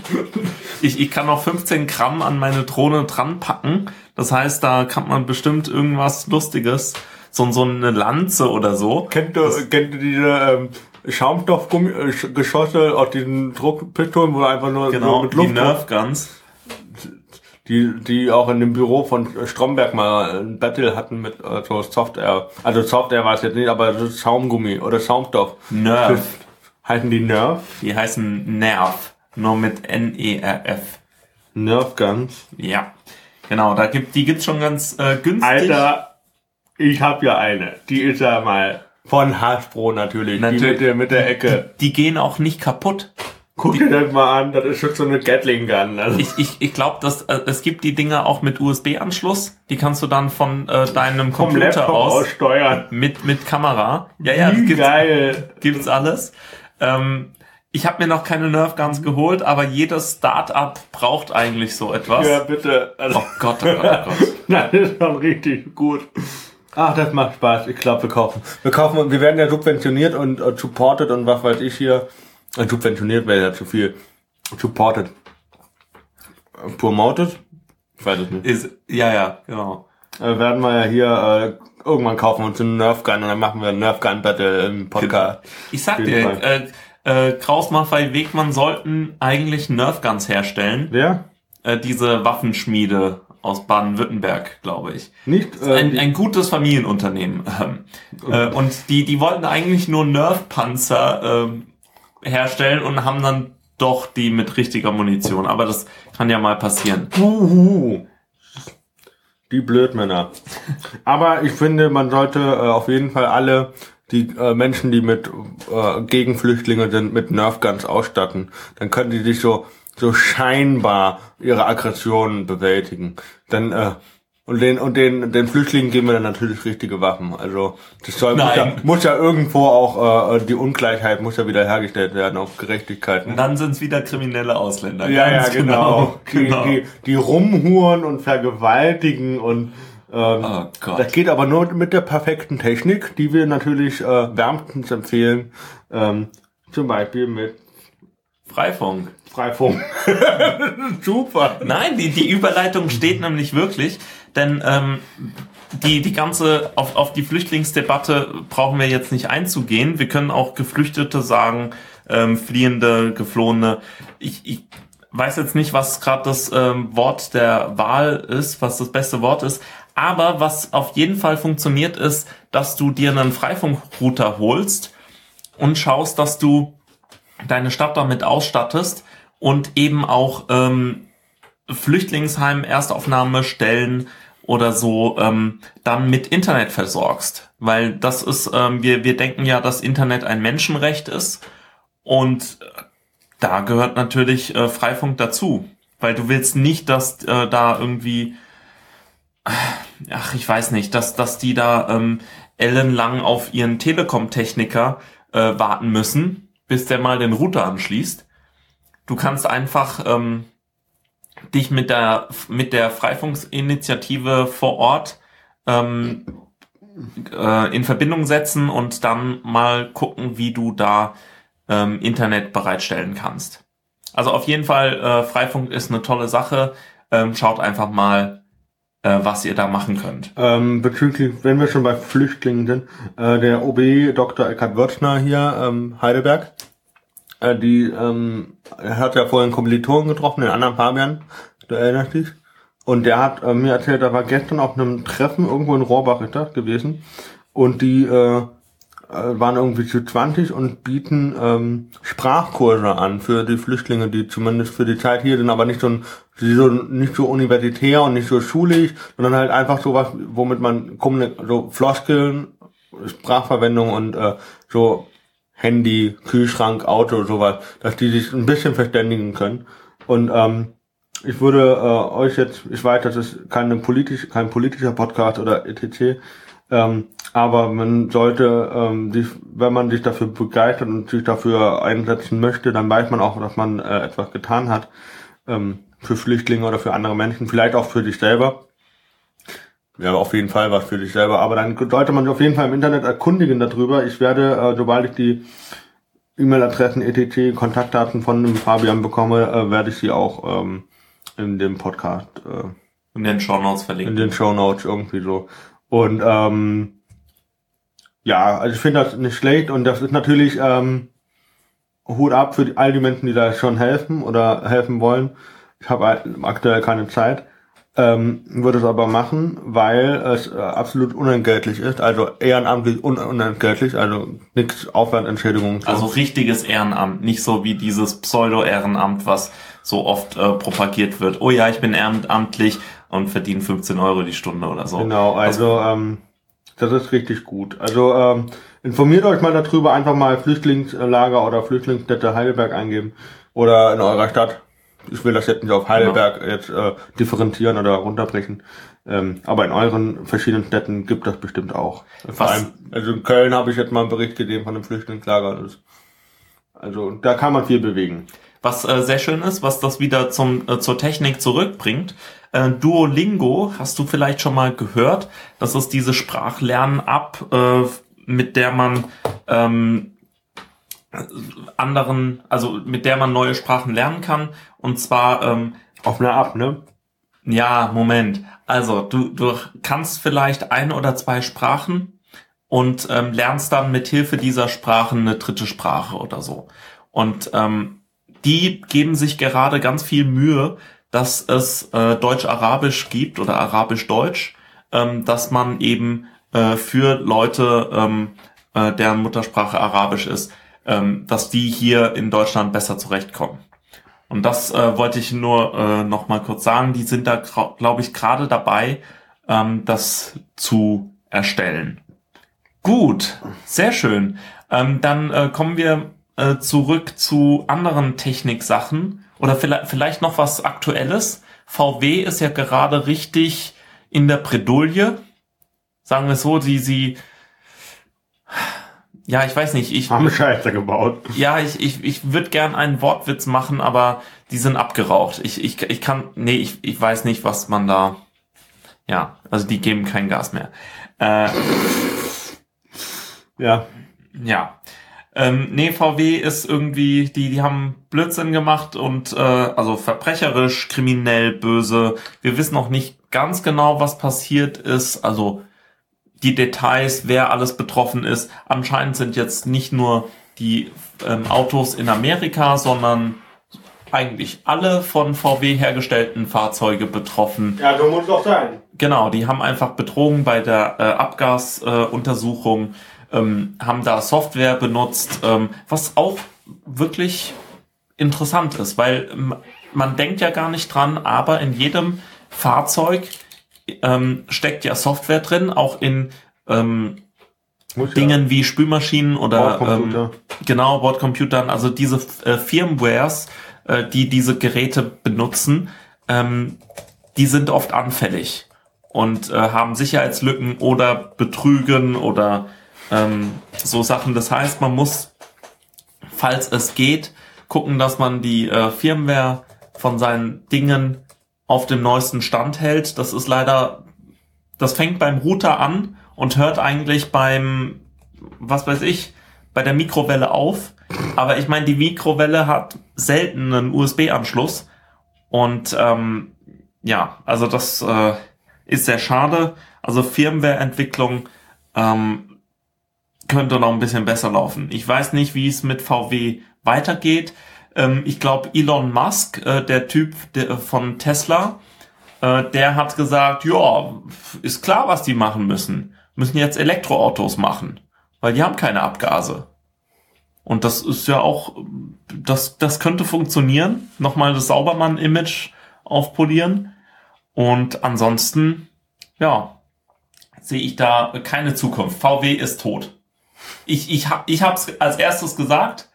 ich, ich kann noch 15 Gramm an meine Drohne dran packen. Das heißt, da kann man bestimmt irgendwas Lustiges, so, so eine Lanze oder so. Kennt ihr, kennt ihr diese ähm, Schaumstoffgeschosse aus diesen Druckpistolen, wo einfach nur Genau, so mit die Luft Nerf Guns. Die, die auch in dem Büro von Stromberg mal ein Battle hatten mit äh, so Software. Also Software war es jetzt nicht, aber ist Schaumgummi oder Schaumstoff. Nerf. Heißen die Nerf? Die heißen Nerf. Nur mit N-E-R-F. Nerf Guns. Ja. Genau, da gibt, die gibt's schon ganz äh, günstig. Alter, ich hab ja eine. Die ist ja mal von Hasbro natürlich. Die Natürlich. mit der, mit der Ecke. Die gehen auch nicht kaputt. Guck dir das mal an, das ist schon so eine Gatling Gun. Also. Ich, ich, ich glaube, dass äh, es gibt die Dinger auch mit USB-Anschluss. Die kannst du dann von äh, deinem vom Computer aus aus steuern. mit mit Kamera. Ja, ja, das gibt's, geil. gibt's alles. Ähm, ich habe mir noch keine Nerf Guns geholt, aber jedes Startup braucht eigentlich so etwas. Ja, bitte. Also, Oh Gott, oh Gott, oh Gott. das ist schon richtig gut. Ach, das macht Spaß. Ich glaube, wir kaufen. Wir kaufen und wir werden ja subventioniert und äh, supported und was weiß ich hier. Subventioniert wäre ja zu viel. Supported. Promoted? Ich weiß es nicht. Ist, ja, ja, genau. Äh, werden wir ja hier äh, irgendwann kaufen uns einen Nerf Gun und dann machen wir einen Nerf Gun Battle im Podcast. Ich sag dir, äh, äh, Kraus, Maffei, Wegmann sollten eigentlich Nerf Guns herstellen. Wer? Äh, diese Waffenschmiede aus Baden-Württemberg, glaube ich. Nicht? Äh, Ein, ein gutes Familienunternehmen. Ähm, äh, und die, die wollten eigentlich nur Nerf-Panzer ähm, herstellen und haben dann doch die mit richtiger Munition. Aber das kann ja mal passieren. Uhu. Die Blödmänner. Aber ich finde, man sollte äh, auf jeden Fall alle die äh, Menschen, die mit äh, gegen Flüchtlinge sind, mit Nerfguns ausstatten. Dann können die sich so so scheinbar ihre Aggressionen bewältigen. Dann äh, und den und den den Flüchtlingen geben wir dann natürlich richtige Waffen. Also das soll muss ja, muss ja irgendwo auch äh, die Ungleichheit muss ja wieder hergestellt werden auf Gerechtigkeit. ne? Und dann sind es wieder kriminelle Ausländer. Ja, ja, Ganz genau. Die, genau. die, die rumhuren und vergewaltigen und ähm, Oh Gott. das geht aber nur mit der perfekten Technik, die wir natürlich äh, wärmstens empfehlen. Ähm, zum Beispiel mit Freifunk. Freifunk. Super. Nein, die, die Überleitung steht nämlich wirklich, denn ähm, die, die ganze, auf, auf die Flüchtlingsdebatte brauchen wir jetzt nicht einzugehen. Wir können auch Geflüchtete sagen, ähm, Fliehende, Geflohene. Ich, ich weiß jetzt nicht, was gerade das ähm, Wort der Wahl ist, was das beste Wort ist. Aber was auf jeden Fall funktioniert, ist, dass du dir einen Freifunkrouter holst und schaust, dass du deine Stadt damit ausstattest und eben auch ähm, Flüchtlingsheim Erstaufnahme stellen oder so ähm, dann mit Internet versorgst. Weil das ist, ähm, wir, wir denken ja, dass Internet ein Menschenrecht ist und da gehört natürlich äh, Freifunk dazu. Weil du willst nicht, dass äh, da irgendwie, ach, ich weiß nicht, dass, dass die da ähm, ellenlang auf ihren Telekom-Techniker äh, warten müssen, bis der mal den Router anschließt. Du kannst einfach ähm, dich mit der mit der Freifunksinitiative vor Ort ähm, äh, in Verbindung setzen und dann mal gucken, wie du da ähm, Internet bereitstellen kannst. Also auf jeden Fall, äh, Freifunk ist eine tolle Sache. Ähm, schaut einfach mal, äh, was ihr da machen könnt. Ähm, bezüglich, wenn wir schon bei Flüchtlingen sind, äh, der OB Dr. Eckhard Wörthner hier, ähm, Heidelberg, äh, die, ähm, hat ja vorhin Kommilitonen getroffen, den anderen Fabian, du erinnerst dich. Und der hat äh, mir erzählt, er war gestern auf einem Treffen irgendwo in Rohrbach ist das gewesen. Und die äh, äh, waren irgendwie zu 20 und bieten ähm, Sprachkurse an für die Flüchtlinge, die zumindest für die Zeit hier sind, aber nicht so, ein, so nicht so universitär und nicht so schulisch, sondern halt einfach so was, womit man so Floskeln, Sprachverwendung und äh, so Handy, Kühlschrank, Auto, sowas, dass die sich ein bisschen verständigen können. Und ähm, ich würde äh, euch jetzt, ich weiß, das ist keine politisch, kein politischer Podcast oder etc., ähm, aber man sollte, ähm, sich, wenn man sich dafür begeistert und sich dafür einsetzen möchte, dann weiß man auch, dass man äh, etwas getan hat ähm, für Flüchtlinge oder für andere Menschen, vielleicht auch für sich selber. Ja, auf jeden Fall was für sich selber. Aber dann sollte man sich auf jeden Fall im Internet erkundigen darüber. Ich werde, äh, sobald ich die E-Mail-Adressen, etc., Kontaktdaten von dem Fabian bekomme, äh, werde ich sie auch ähm, in dem Podcast äh, in den Show Notes verlinken. In den Show Notes irgendwie so. Und ähm, ja, also ich finde das nicht schlecht und das ist natürlich ähm, Hut ab für all die Menschen, die da schon helfen oder helfen wollen. Ich habe aktuell keine Zeit, ähm, würde es aber machen, weil es äh, absolut unentgeltlich ist, also ehrenamtlich un unentgeltlich, also nichts Aufwandentschädigung. So. Also richtiges Ehrenamt, nicht so wie dieses Pseudo-Ehrenamt, was so oft äh, propagiert wird. Oh ja, ich bin ehrenamtlich und verdiene 15 Euro die Stunde oder so. Genau, also, also ähm, das ist richtig gut. Also ähm, informiert euch mal darüber, einfach mal Flüchtlingslager oder Flüchtlingsstätte Heidelberg eingeben oder in eurer Stadt. Ich will das jetzt nicht auf Heidelberg genau. jetzt äh, differenzieren oder runterbrechen. Ähm, aber in euren verschiedenen Städten gibt das bestimmt auch. Vor allem, also in Köln habe ich jetzt mal einen Bericht gesehen von einem Flüchtlingslager. Also da kann man viel bewegen. Was äh, sehr schön ist, was das wieder zum, äh, zur Technik zurückbringt. Äh, Duolingo hast du vielleicht schon mal gehört. Das ist diese Sprachlern-App, äh, mit der man ähm, anderen, also mit der man neue Sprachen lernen kann. Und zwar ähm, auf einer App, ne? Ja, Moment. Also du, du kannst vielleicht ein oder zwei Sprachen und ähm, lernst dann mit Hilfe dieser Sprachen eine dritte Sprache oder so. Und ähm, die geben sich gerade ganz viel Mühe, dass es äh, Deutsch-Arabisch gibt oder Arabisch-Deutsch, ähm, dass man eben äh, für Leute, ähm, äh, deren Muttersprache Arabisch ist, ähm, dass die hier in Deutschland besser zurechtkommen. Und das äh, wollte ich nur äh, noch mal kurz sagen. Die sind da, glaube ich, gerade dabei, ähm, das zu erstellen. Gut, sehr schön. Ähm, dann äh, kommen wir äh, zurück zu anderen Techniksachen oder vielleicht, vielleicht noch was Aktuelles. VW ist ja gerade richtig in der Bredouille. Sagen wir es so, sie, sie, ja, ich weiß nicht, ich. Haben Scheiße gebaut. Ja, ich, ich, ich würde gern einen Wortwitz machen, aber die sind abgeraucht. Ich, ich, ich kann, nee, ich, ich weiß nicht, was man da, ja, also die geben kein Gas mehr. Äh, ja. Ja. Ähm, nee, VW ist irgendwie, die, die haben Blödsinn gemacht und äh, also verbrecherisch, kriminell, böse. Wir wissen noch nicht ganz genau, was passiert ist. Also die Details, wer alles betroffen ist. Anscheinend sind jetzt nicht nur die ähm, Autos in Amerika, sondern eigentlich alle von VW hergestellten Fahrzeuge betroffen. Ja, so muss auch sein. Genau, die haben einfach betrogen bei der äh, Abgasuntersuchung. Äh, ähm, haben da Software benutzt, ähm, was auch wirklich interessant ist, weil man denkt ja gar nicht dran, aber in jedem Fahrzeug ähm, steckt ja Software drin, auch in ähm, Dingen wie Spülmaschinen oder ähm, genau Bordcomputern, also diese äh, Firmwares, äh, die diese Geräte benutzen, ähm, die sind oft anfällig und äh, haben Sicherheitslücken oder betrügen oder ähm, so Sachen. Das heißt, man muss, falls es geht, gucken, dass man die äh, Firmware von seinen Dingen auf dem neuesten Stand hält. Das ist leider, das fängt beim Router an und hört eigentlich beim, was weiß ich, bei der Mikrowelle auf. Aber ich meine, die Mikrowelle hat selten einen USB-Anschluss. Und ähm, ja, also das äh, ist sehr schade. Also Firmware-Entwicklung ähm, könnte noch ein bisschen besser laufen. Ich weiß nicht, wie es mit VW weitergeht. Ähm, ich glaube, Elon Musk, äh, der Typ der, von Tesla, äh, der hat gesagt, ja, ist klar, was die machen müssen. Müssen jetzt Elektroautos machen, weil die haben keine Abgase. Und das ist ja auch, das, das könnte funktionieren. Nochmal das Saubermann-Image aufpolieren. Und ansonsten, ja, sehe ich da keine Zukunft. VW ist tot. Ich, ich, ich habe es als erstes gesagt.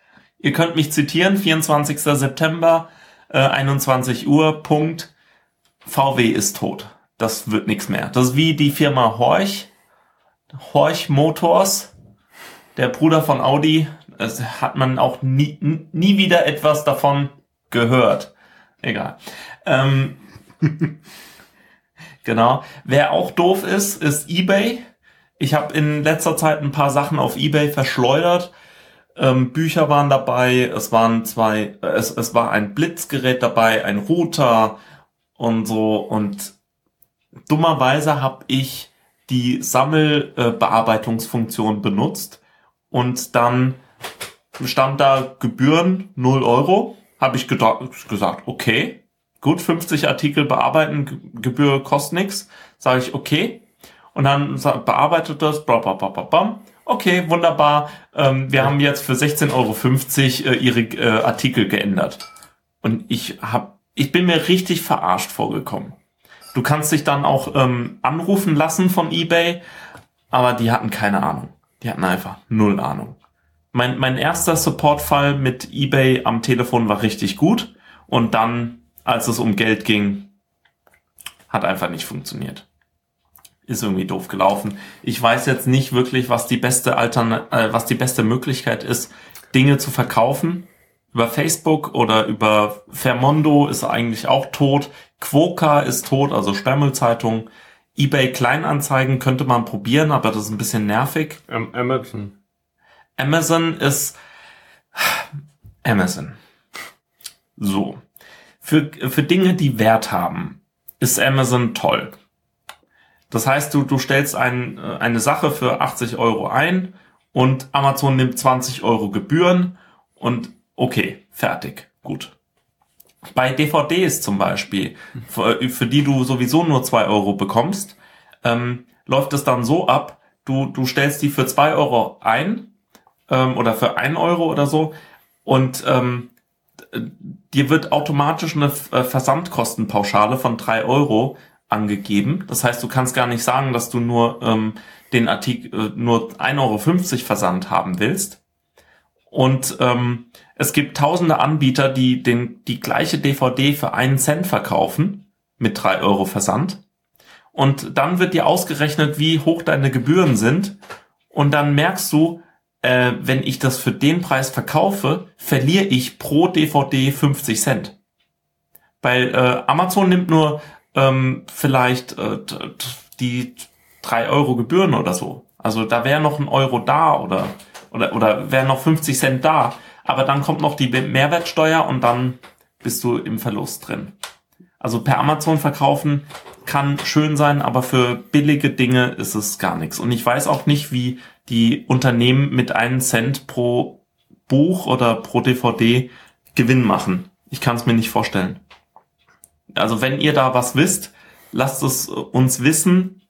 Ihr könnt mich zitieren, 24. September, äh, 21 Uhr, Punkt. VW ist tot. Das wird nichts mehr. Das ist wie die Firma Horch. Horch Motors. Der Bruder von Audi. Es hat man auch nie, nie wieder etwas davon gehört. Egal. Ähm, genau. Wer auch doof ist, ist eBay. Ich habe in letzter Zeit ein paar Sachen auf eBay verschleudert ähm, Bücher waren dabei, es waren zwei, äh, es, es war ein Blitzgerät dabei, ein Router und so und dummerweise habe ich die Sammelbearbeitungsfunktion äh, benutzt und dann stand da Gebühren 0 Euro. Habe ich gesagt, okay, gut, 50 Artikel bearbeiten, Gebühr kostet nix. Sage ich, okay. Und dann bearbeitet das, bla bla bla bla bla okay, wunderbar, ähm, wir haben jetzt für 16,50 Euro äh, ihre äh, Artikel geändert. Und ich hab, ich bin mir richtig verarscht vorgekommen. Du kannst dich dann auch ähm, anrufen lassen von eBay, aber die hatten keine Ahnung. Die hatten einfach null Ahnung. Mein, mein erster Supportfall mit eBay am Telefon war richtig gut und dann, als es um Geld ging, hat einfach nicht funktioniert ist irgendwie doof gelaufen. Ich weiß jetzt nicht wirklich, was die beste Altern äh, was die beste Möglichkeit ist, Dinge zu verkaufen. Über Facebook oder über Fermondo ist eigentlich auch tot. Quoka ist tot, also Sperrmüllzeitung. eBay Kleinanzeigen könnte man probieren, aber das ist ein bisschen nervig. Amazon. Amazon ist Amazon. So. Für, für Dinge, die Wert haben, ist Amazon toll. Das heißt, du, du stellst ein, äh, eine Sache für 80 Euro ein und Amazon nimmt 20 Euro Gebühren und okay, fertig, gut. Bei DVDs zum Beispiel, für, für die du sowieso nur 2 Euro bekommst, ähm, läuft es dann so ab, du, du stellst die für 2 Euro ein ähm, oder für 1 Euro oder so und ähm, dir wird automatisch eine äh, Versandkostenpauschale von 3 Euro angegeben. Das heißt, du kannst gar nicht sagen, dass du nur ähm, den Artikel äh, nur 1,50 Euro Versand haben willst. Und ähm, es gibt tausende Anbieter, die den, die gleiche DVD für einen Cent verkaufen mit 3 Euro Versand. Und dann wird dir ausgerechnet, wie hoch deine Gebühren sind. Und dann merkst du, äh, wenn ich das für den Preis verkaufe, verliere ich pro DVD 50 Cent. Weil äh, Amazon nimmt nur ähm, vielleicht äh, die drei Euro Gebühren oder so. Also da wäre noch ein Euro da oder oder oder wäre noch 50 Cent da. Aber dann kommt noch die Mehrwertsteuer und dann bist du im Verlust drin. Also per Amazon verkaufen kann schön sein, aber für billige Dinge ist es gar nichts. Und ich weiß auch nicht, wie die Unternehmen mit einem Cent pro Buch oder pro DVD Gewinn machen. Ich kann es mir nicht vorstellen. Also wenn ihr da was wisst, lasst es uns wissen.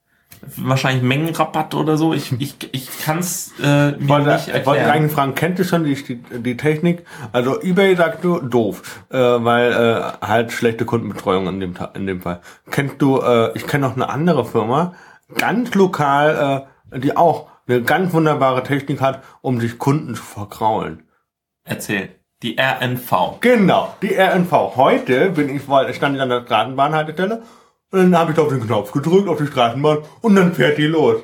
wahrscheinlich Mengenrabatt oder so. Ich, ich, ich kann es äh, mir wollte, nicht ich wollte erklären. eigentlich fragen, kennt ihr schon die, die, die Technik? Also eBay sagt du doof, äh, weil äh, halt schlechte Kundenbetreuung in dem in dem Fall. Kennst du? Äh, ich kenne noch eine andere Firma, ganz lokal, äh, die auch eine ganz wunderbare Technik hat, um sich Kunden zu verkraulen. Erzähl. Die RNV. Genau, die RNV. Heute bin ich, weil stand ich an der Straßenbahnhaltestelle und dann habe ich auf den Knopf gedrückt auf die Straßenbahn und dann fährt die los.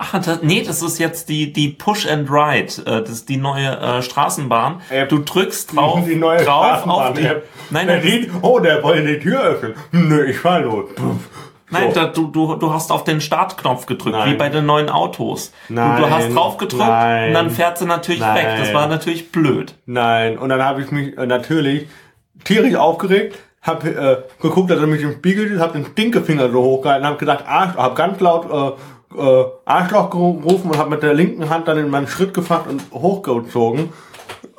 Ach, das, nee, das ist jetzt die, die Push and Ride. Äh, das ist die neue äh, Straßenbahn. App. Du drückst drauf, die neue drauf auf die. Straßenbahn-App. Nein, nein, oh, der wollte die Tür öffnen. Nö, ich fahr los. Puff. Nein So. da, du, du, du hast auf den Startknopf gedrückt, Nein. wie bei den neuen Autos. Nein. Du, du hast drauf gedrückt Nein. und dann fährt sie natürlich Nein. weg. Das war natürlich blöd. Nein, und dann habe ich mich äh, natürlich tierisch aufgeregt, habe äh, geguckt, dass er mich im Spiegel sieht, habe den Stinkefinger so hochgehalten, habe gesagt, Arsch, habe ganz laut äh, äh, Arschloch gerufen und habe mit der linken Hand dann in meinen Schritt gefasst und hochgezogen.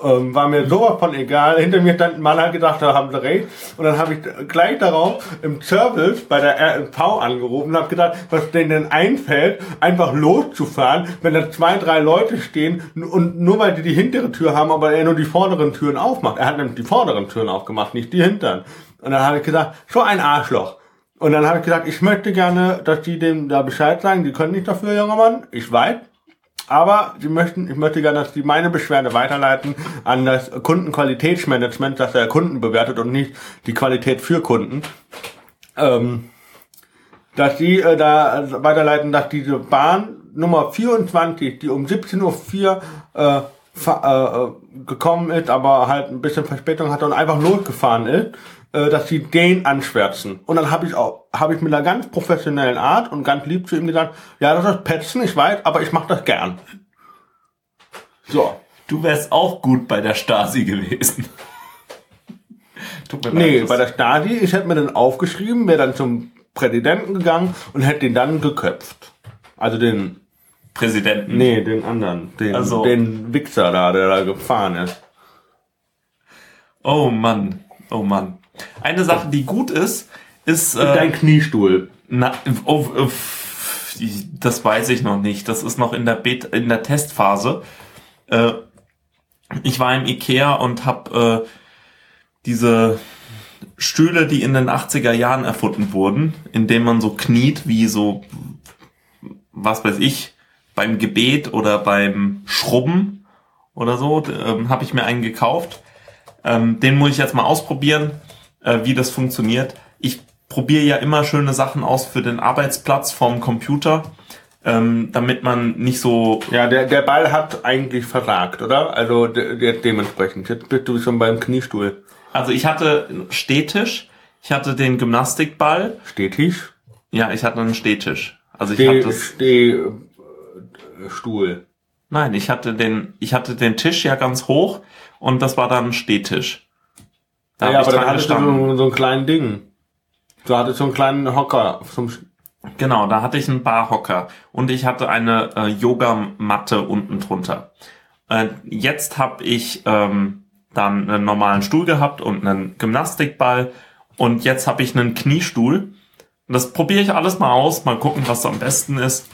Ähm, war mir sowas von egal. Hinter mir stand ein Mann, hat gedacht, da haben sie recht. Und dann habe ich gleich darauf im Service bei der RNV angerufen und habe gedacht, was denen denn einfällt, einfach loszufahren, wenn da zwei, drei Leute stehen und nur weil die die hintere Tür haben, aber er nur die vorderen Türen aufmacht. Er hat nämlich die vorderen Türen aufgemacht, nicht die hinteren. Und dann habe ich gesagt, so ein Arschloch. Und dann habe ich gesagt, ich möchte gerne, dass die dem da Bescheid sagen. Die können nicht dafür, junger Mann. Ich weiß. Aber sie möchten, ich möchte gerne, dass die meine Beschwerde weiterleiten an das Kundenqualitätsmanagement, das der Kunden bewertet und nicht die Qualität für Kunden. Ähm, dass sie äh, da weiterleiten, dass diese Bahn Nummer 24, die um 17.04 Uhr äh, fa- äh, gekommen ist, aber halt ein bisschen Verspätung hatte und einfach losgefahren ist, äh, dass sie den anschwärzen. Und dann habe ich auch, habe ich mit einer ganz professionellen Art und ganz lieb zu ihm gesagt, ja, das ist Petzen, ich weiß, aber ich mache das gern. So. Du wärst auch gut bei der Stasi gewesen. Tut mir Nee, bei der Stasi, ich hätte mir dann aufgeschrieben, wäre dann zum Präsidenten gegangen und hätte den dann geköpft. Also den, Präsidenten. nee, den anderen, den, Also- den Wichser da, der da gefahren ist. Oh Mann, oh Mann. Eine Sache, die gut ist, ist äh, Dein Kniestuhl. na, oh, oh, das weiß ich noch nicht. Das ist noch in der Bet in der Testphase. Äh, ich war im Ikea und habe äh, diese Stühle, die in den 80er Jahren erfunden wurden, in denen man so kniet wie so, was weiß ich, beim Gebet oder beim Schrubben oder so, ähm, habe ich mir einen gekauft. Ähm, den muss ich jetzt mal ausprobieren, äh, wie das funktioniert. Ich probiere ja immer schöne Sachen aus für den Arbeitsplatz vom Computer, ähm, damit man nicht so Ja, der, der Ball hat eigentlich versagt, oder? Also de, de, dementsprechend. Jetzt bist du schon beim Kniestuhl. Also ich hatte einen Stehtisch, ich hatte den Gymnastikball, Stehtisch? ja, ich hatte einen Stehtisch. Also ich hatte Steh, äh, Stuhl. nein, ich hatte den, ich hatte den Tisch ja ganz hoch und das war dann ein Stehtisch. Da ja, aber dann hattest du so, so ein kleinen Ding. Du hattest so einen kleinen Hocker zum Genau, da hatte ich einen Barhocker und ich hatte eine äh, Yogamatte unten drunter. Äh, jetzt habe ich ähm, dann einen normalen Stuhl gehabt und einen Gymnastikball und jetzt habe ich einen Kniestuhl. Und das probiere ich alles mal aus, mal gucken, was am besten ist.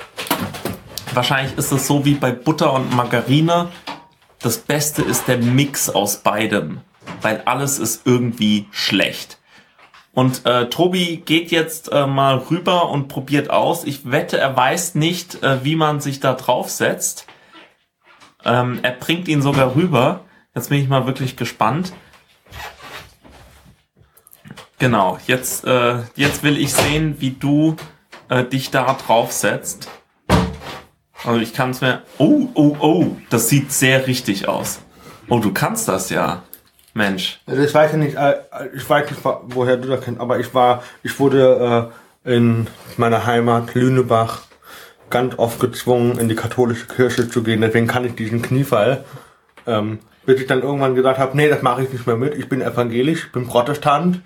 Wahrscheinlich ist es so wie bei Butter und Margarine. Das Beste ist der Mix aus beidem, weil alles ist irgendwie schlecht. Und äh, Tobi geht jetzt äh, mal rüber und probiert aus. Ich wette, er weiß nicht, äh, wie man sich da draufsetzt. Ähm, er bringt ihn sogar rüber. Jetzt bin ich mal wirklich gespannt. Genau, jetzt, äh, jetzt will ich sehen, wie du äh, dich da draufsetzt. Also ich kann es mir... Oh, oh, oh, das sieht sehr richtig aus. Oh, du kannst das ja. Mensch. Also ich weiß ja nicht, äh, ich weiß nicht, woher du das kennst, aber ich war, ich wurde äh, in meiner Heimat Lünebach ganz oft gezwungen, in die katholische Kirche zu gehen. Deswegen kann ich diesen Kniefall. Ähm, bis ich dann irgendwann gesagt habe, nee, das mache ich nicht mehr mit. Ich bin evangelisch, ich bin Protestant.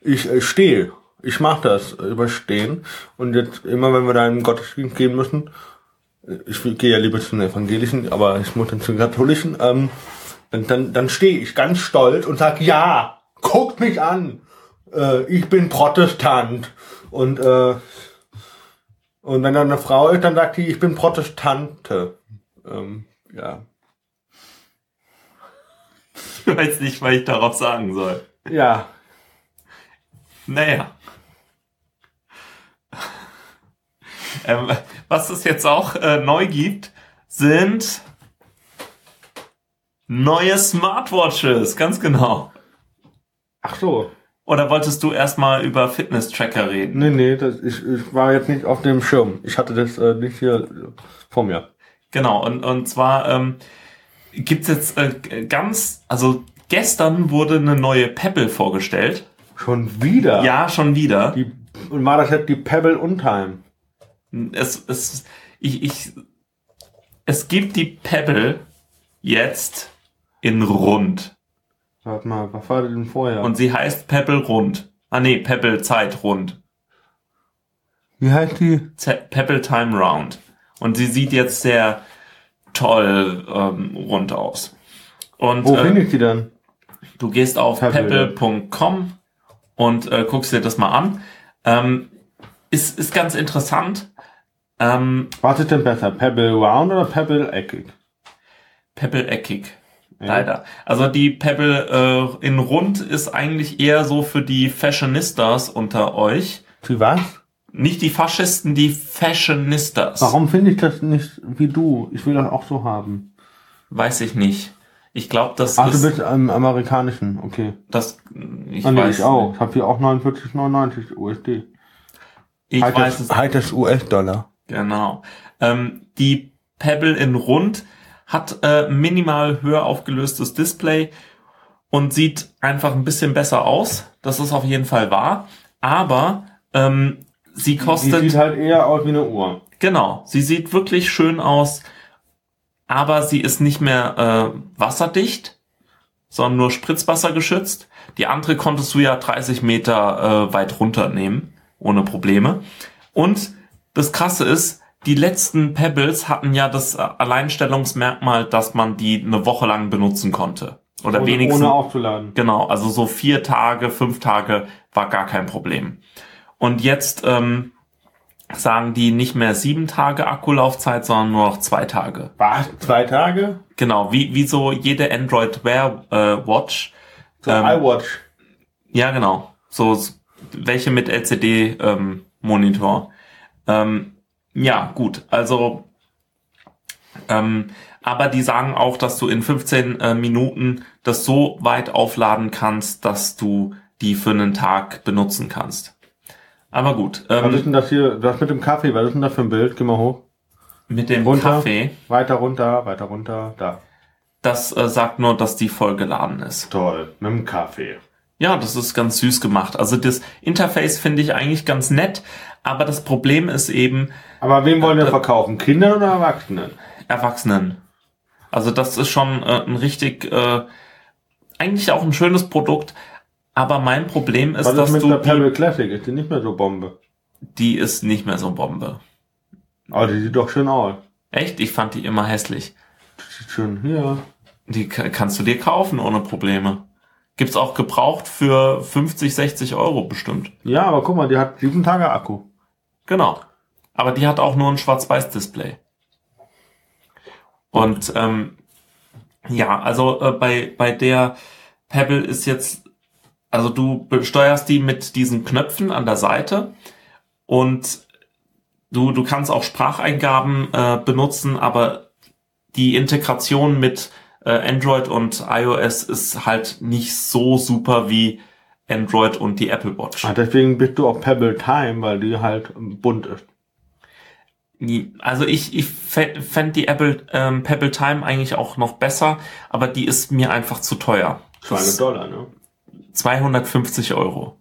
Ich äh, stehe. Ich mache das, äh, überstehen. Und jetzt immer, wenn wir da in den Gottesdienst gehen müssen, äh, ich gehe ja lieber zu den Evangelischen, aber ich muss dann zu den Katholischen, ähm, und dann, dann stehe ich ganz stolz und sag ja, guckt mich an. Äh, ich bin Protestant. Und, äh, Und wenn da eine Frau ist, dann sagt die, ich bin Protestante. Ähm, ja. Ich weiß nicht, was ich darauf sagen soll. Ja. Naja. Ähm, was es jetzt auch äh, neu gibt, sind neue Smartwatches, ganz genau. Ach so. Oder wolltest du erstmal über Fitness-Tracker reden? Nee, nee, das, ich, ich war jetzt nicht auf dem Schirm. Ich hatte das äh, nicht hier vor mir. Genau, und, und zwar ähm, gibt's jetzt äh, ganz, also gestern wurde eine neue Pebble vorgestellt. Schon wieder? Ja, schon wieder. Die, und war das jetzt die Pebble Untime? Es, es, ich, ich, es gibt die Pebble jetzt in rund. Warte mal, was war denn vorher? Und sie heißt Pebble rund. Ah nee, Pebble Zeit rund. Wie heißt die? Z Pebble Time Round. Und sie sieht jetzt sehr toll ähm, rund aus. Und Wo äh, finde ich die denn? du gehst auf Pebble. pebble.com und äh, guckst dir das mal an. Ähm, ist, ist ganz interessant. Ähm, Was ist denn besser? Pebble Round oder Pebble eckig? Pebble eckig. Leider. Also die Pebble äh, in rund ist eigentlich eher so für die Fashionistas unter euch. Für was? Nicht die Faschisten, die Fashionistas. Warum finde ich das nicht wie du? Ich will das auch so haben. Weiß ich nicht. Ich glaube, das Ach, du ist bist im amerikanischen, okay. das. Ich ah, nee, weiß ich auch. Ich habe hier auch 49,99 USD. Ich Halt weiß das, es. halt das US-Dollar. Genau. Ähm, die Pebble in Rund hat äh, minimal höher aufgelöstes Display und sieht einfach ein bisschen besser aus. Das ist auf jeden Fall wahr. Aber ähm, sie kostet sieht halt eher aus wie eine Uhr. genau. Sie sieht wirklich schön aus, aber sie ist nicht mehr äh, wasserdicht, sondern nur Spritzwasser geschützt. Die andere konntest du ja 30 Meter äh, weit runternehmen, ohne Probleme. Und das Krasse ist, die letzten Pebbles hatten ja das äh, Alleinstellungsmerkmal, dass man die eine Woche lang benutzen konnte. Oder Ohne, wenigstens. ohne aufzuladen. Genau, also so vier Tage, fünf Tage war gar kein Problem. Und jetzt ähm, sagen die nicht mehr sieben Tage Akkulaufzeit, sondern nur noch zwei Tage. Was? Zwei Tage? Genau, wie, wie so jede Android Wear äh, Watch. So Ähm, iWatch. Ja, genau. So welche mit LCD ähm, Monitor. Ähm, ja, gut. Also ähm, aber die sagen auch, dass du in 15 äh, Minuten das so weit aufladen kannst, dass du die für einen Tag benutzen kannst. Aber gut, Was ist ähm, denn das hier? Das mit dem Kaffee, was ist denn das für ein Bild? Geh mal hoch. mit dem runter. Kaffee, Weiter runter, weiter runter, da. das äh, sagt nur, dass die voll geladen ist. Toll, mit dem Kaffee. Ja, das ist ganz süß gemacht. Also das Interface finde ich eigentlich ganz nett, aber das Problem ist eben Aber wem wollen wir Äh, verkaufen? Kindern oder Erwachsenen? Erwachsenen. Also das ist schon äh, ein richtig, äh, eigentlich auch ein schönes Produkt, aber mein Problem ist, Was ist dass mit du der die, Pebble Classic? Ist die nicht mehr so Bombe? die ist nicht mehr so Bombe. Aber die sieht doch schön aus. Echt? Ich fand die immer hässlich. Sieht schön hier. Die ka- kannst du dir kaufen ohne Probleme. Gibt's auch gebraucht für 50, 60 Euro bestimmt. Ja, aber guck mal, die hat sieben Tage Akku. Genau. Aber die hat auch nur ein Schwarz-Weiß-Display. Und ähm, ja, also äh, bei, bei der Pebble ist jetzt, also du steuerst die mit diesen Knöpfen an der Seite und du, du kannst auch Spracheingaben äh, benutzen, aber die Integration mit äh, Android und iOS ist halt nicht so super wie Android und die Apple Watch. Ah, deswegen bist du auch Pebble Time, weil die halt bunt ist. Also ich, ich fände die Apple ähm, Pebble Time eigentlich auch noch besser, aber die ist mir einfach zu teuer. 200 Dollar, ne? 250 Euro.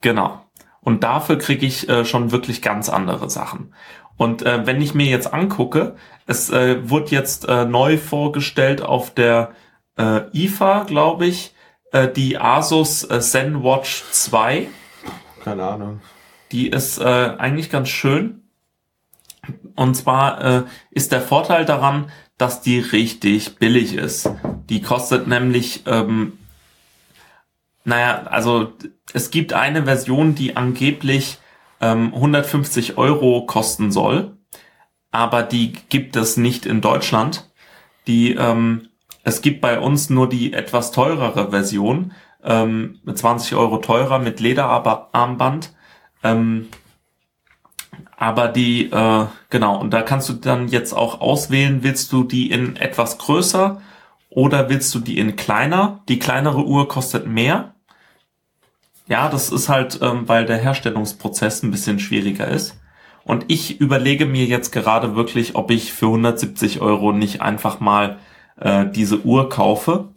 Genau. Und dafür kriege ich äh, schon wirklich ganz andere Sachen. Und äh, wenn ich mir jetzt angucke, es äh, wurde jetzt äh, neu vorgestellt auf der äh, IFA, glaube ich, äh, die Asus äh, ZenWatch 2. Keine Ahnung. Die ist äh, eigentlich ganz schön. Und zwar äh, ist der Vorteil daran, dass die richtig billig ist. Die kostet nämlich, ähm, naja, also es gibt eine Version, die angeblich ähm, 150 Euro kosten soll, aber die gibt es nicht in Deutschland. Die ähm, es gibt bei uns nur die etwas teurere Version, ähm, mit 20 Euro teurer mit Lederarmband. Ähm, aber die, äh, genau, und da kannst du dann jetzt auch auswählen, willst du die in etwas größer oder willst du die in kleiner? Die kleinere Uhr kostet mehr. Ja, das ist halt, ähm, weil der Herstellungsprozess ein bisschen schwieriger ist. Und ich überlege mir jetzt gerade wirklich, ob ich für 170 Euro nicht einfach mal äh, diese Uhr kaufe.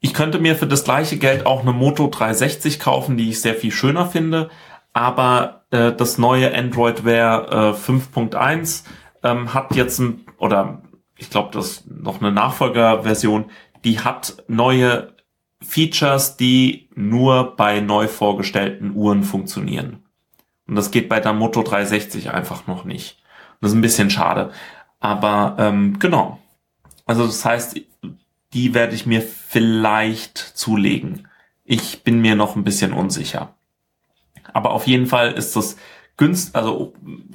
Ich könnte mir für das gleiche Geld auch eine Moto 360 kaufen, die ich sehr viel schöner finde. Aber äh, das neue Android Wear äh, 5.1 ähm, hat jetzt ein, oder ich glaube, das noch eine Nachfolgerversion, die hat neue Features, die nur bei neu vorgestellten Uhren funktionieren. Und das geht bei der Moto 360 einfach noch nicht. Das ist ein bisschen schade. Aber ähm, genau. Also das heißt, die werde ich mir vielleicht zulegen. Ich bin mir noch ein bisschen unsicher. Aber auf jeden Fall ist das günst, also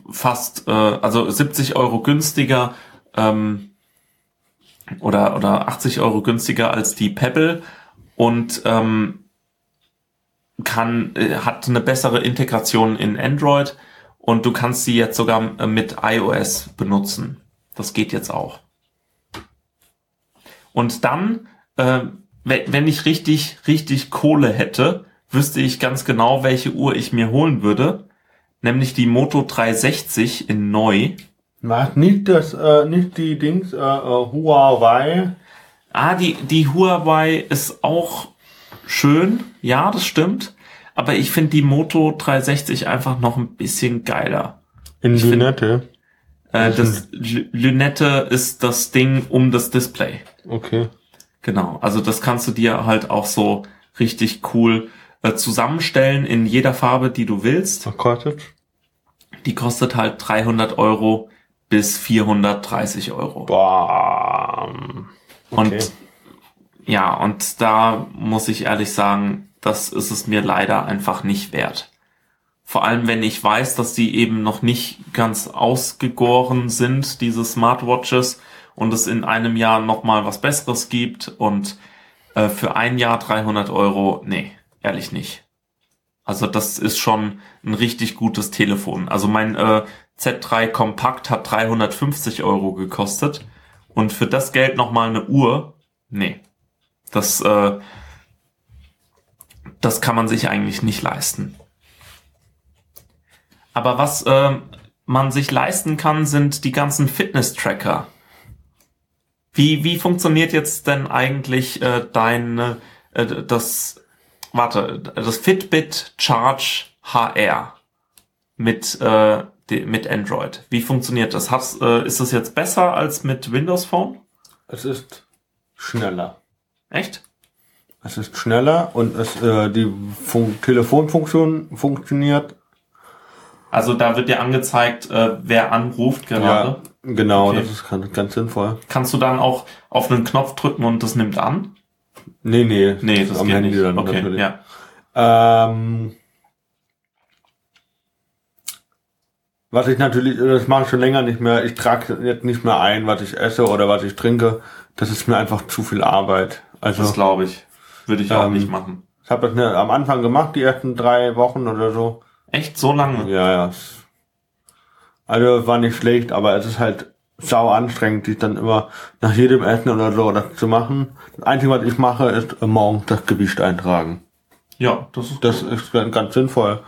fast, äh, also 70 Euro günstiger ähm, oder oder 80 Euro günstiger als die Pebble und ähm, kann äh, hat eine bessere Integration in Android und du kannst sie jetzt sogar äh, mit iOS benutzen. Das geht jetzt auch. Und dann, äh, wenn ich richtig, richtig Kohle hätte, wüsste ich ganz genau, welche Uhr ich mir holen würde. Nämlich die Moto 360 in neu. Was? Nicht das, äh, nicht die Dings, äh, äh, Huawei. Ah, die, die Huawei ist auch schön. Ja, das stimmt. Aber ich finde die Moto 360 einfach noch ein bisschen geiler. In Ich Lünette. Äh, das L- Lünette ist das Ding um das Display. Okay. Genau. Also das kannst du dir halt auch so richtig cool äh, zusammenstellen in jeder Farbe, die du willst. Verkostet. Die kostet halt 300 Euro bis 430 Euro. Boah. Okay. Und ja, und da muss ich ehrlich sagen, das ist es mir leider einfach nicht wert. Vor allem, wenn ich weiß, dass die eben noch nicht ganz ausgegoren sind, diese Smartwatches, und es in einem Jahr nochmal was Besseres gibt und äh, für ein Jahr 300 Euro, nee, ehrlich nicht. Also das ist schon ein richtig gutes Telefon. Also mein äh, Z3 Kompakt hat 350 Euro gekostet und für das Geld nochmal eine Uhr, nee. Das, äh, das kann man sich eigentlich nicht leisten. Aber was äh, man sich leisten kann, sind die ganzen Fitness-Tracker. Wie, wie funktioniert jetzt denn eigentlich äh, dein, äh, das, warte, das Fitbit Charge HR mit, äh, die, mit Android? Wie funktioniert das? Hast, äh, ist das jetzt besser als mit Windows Phone? Es ist schneller. Echt? Es ist schneller und es, äh, die Fun Telefonfunktion funktioniert. Also da wird dir angezeigt, äh, wer anruft gerade. Ja, genau, Okay. das ist ganz, ganz sinnvoll. Kannst du dann auch auf einen Knopf drücken und das nimmt an? Nee, nee. Nee, das am geht Handy nicht. dann okay, natürlich. ja. Ähm, was ich natürlich, das mache ich schon länger nicht mehr, ich trage jetzt nicht mehr ein, was ich esse oder was ich trinke. Das ist mir einfach zu viel Arbeit. Also Das glaube ich. Würde ich auch Ähm, nicht machen. ich habe das ne, am Anfang gemacht, die ersten drei Wochen oder so. Echt so lange? Ja, ja. Also war nicht schlecht, aber es ist halt sau anstrengend, sich dann immer nach jedem Essen oder so das zu machen. Das Einzige, was ich mache, ist äh, morgens das Gewicht eintragen. Ja, das ist Das ist ganz, sinnvoll.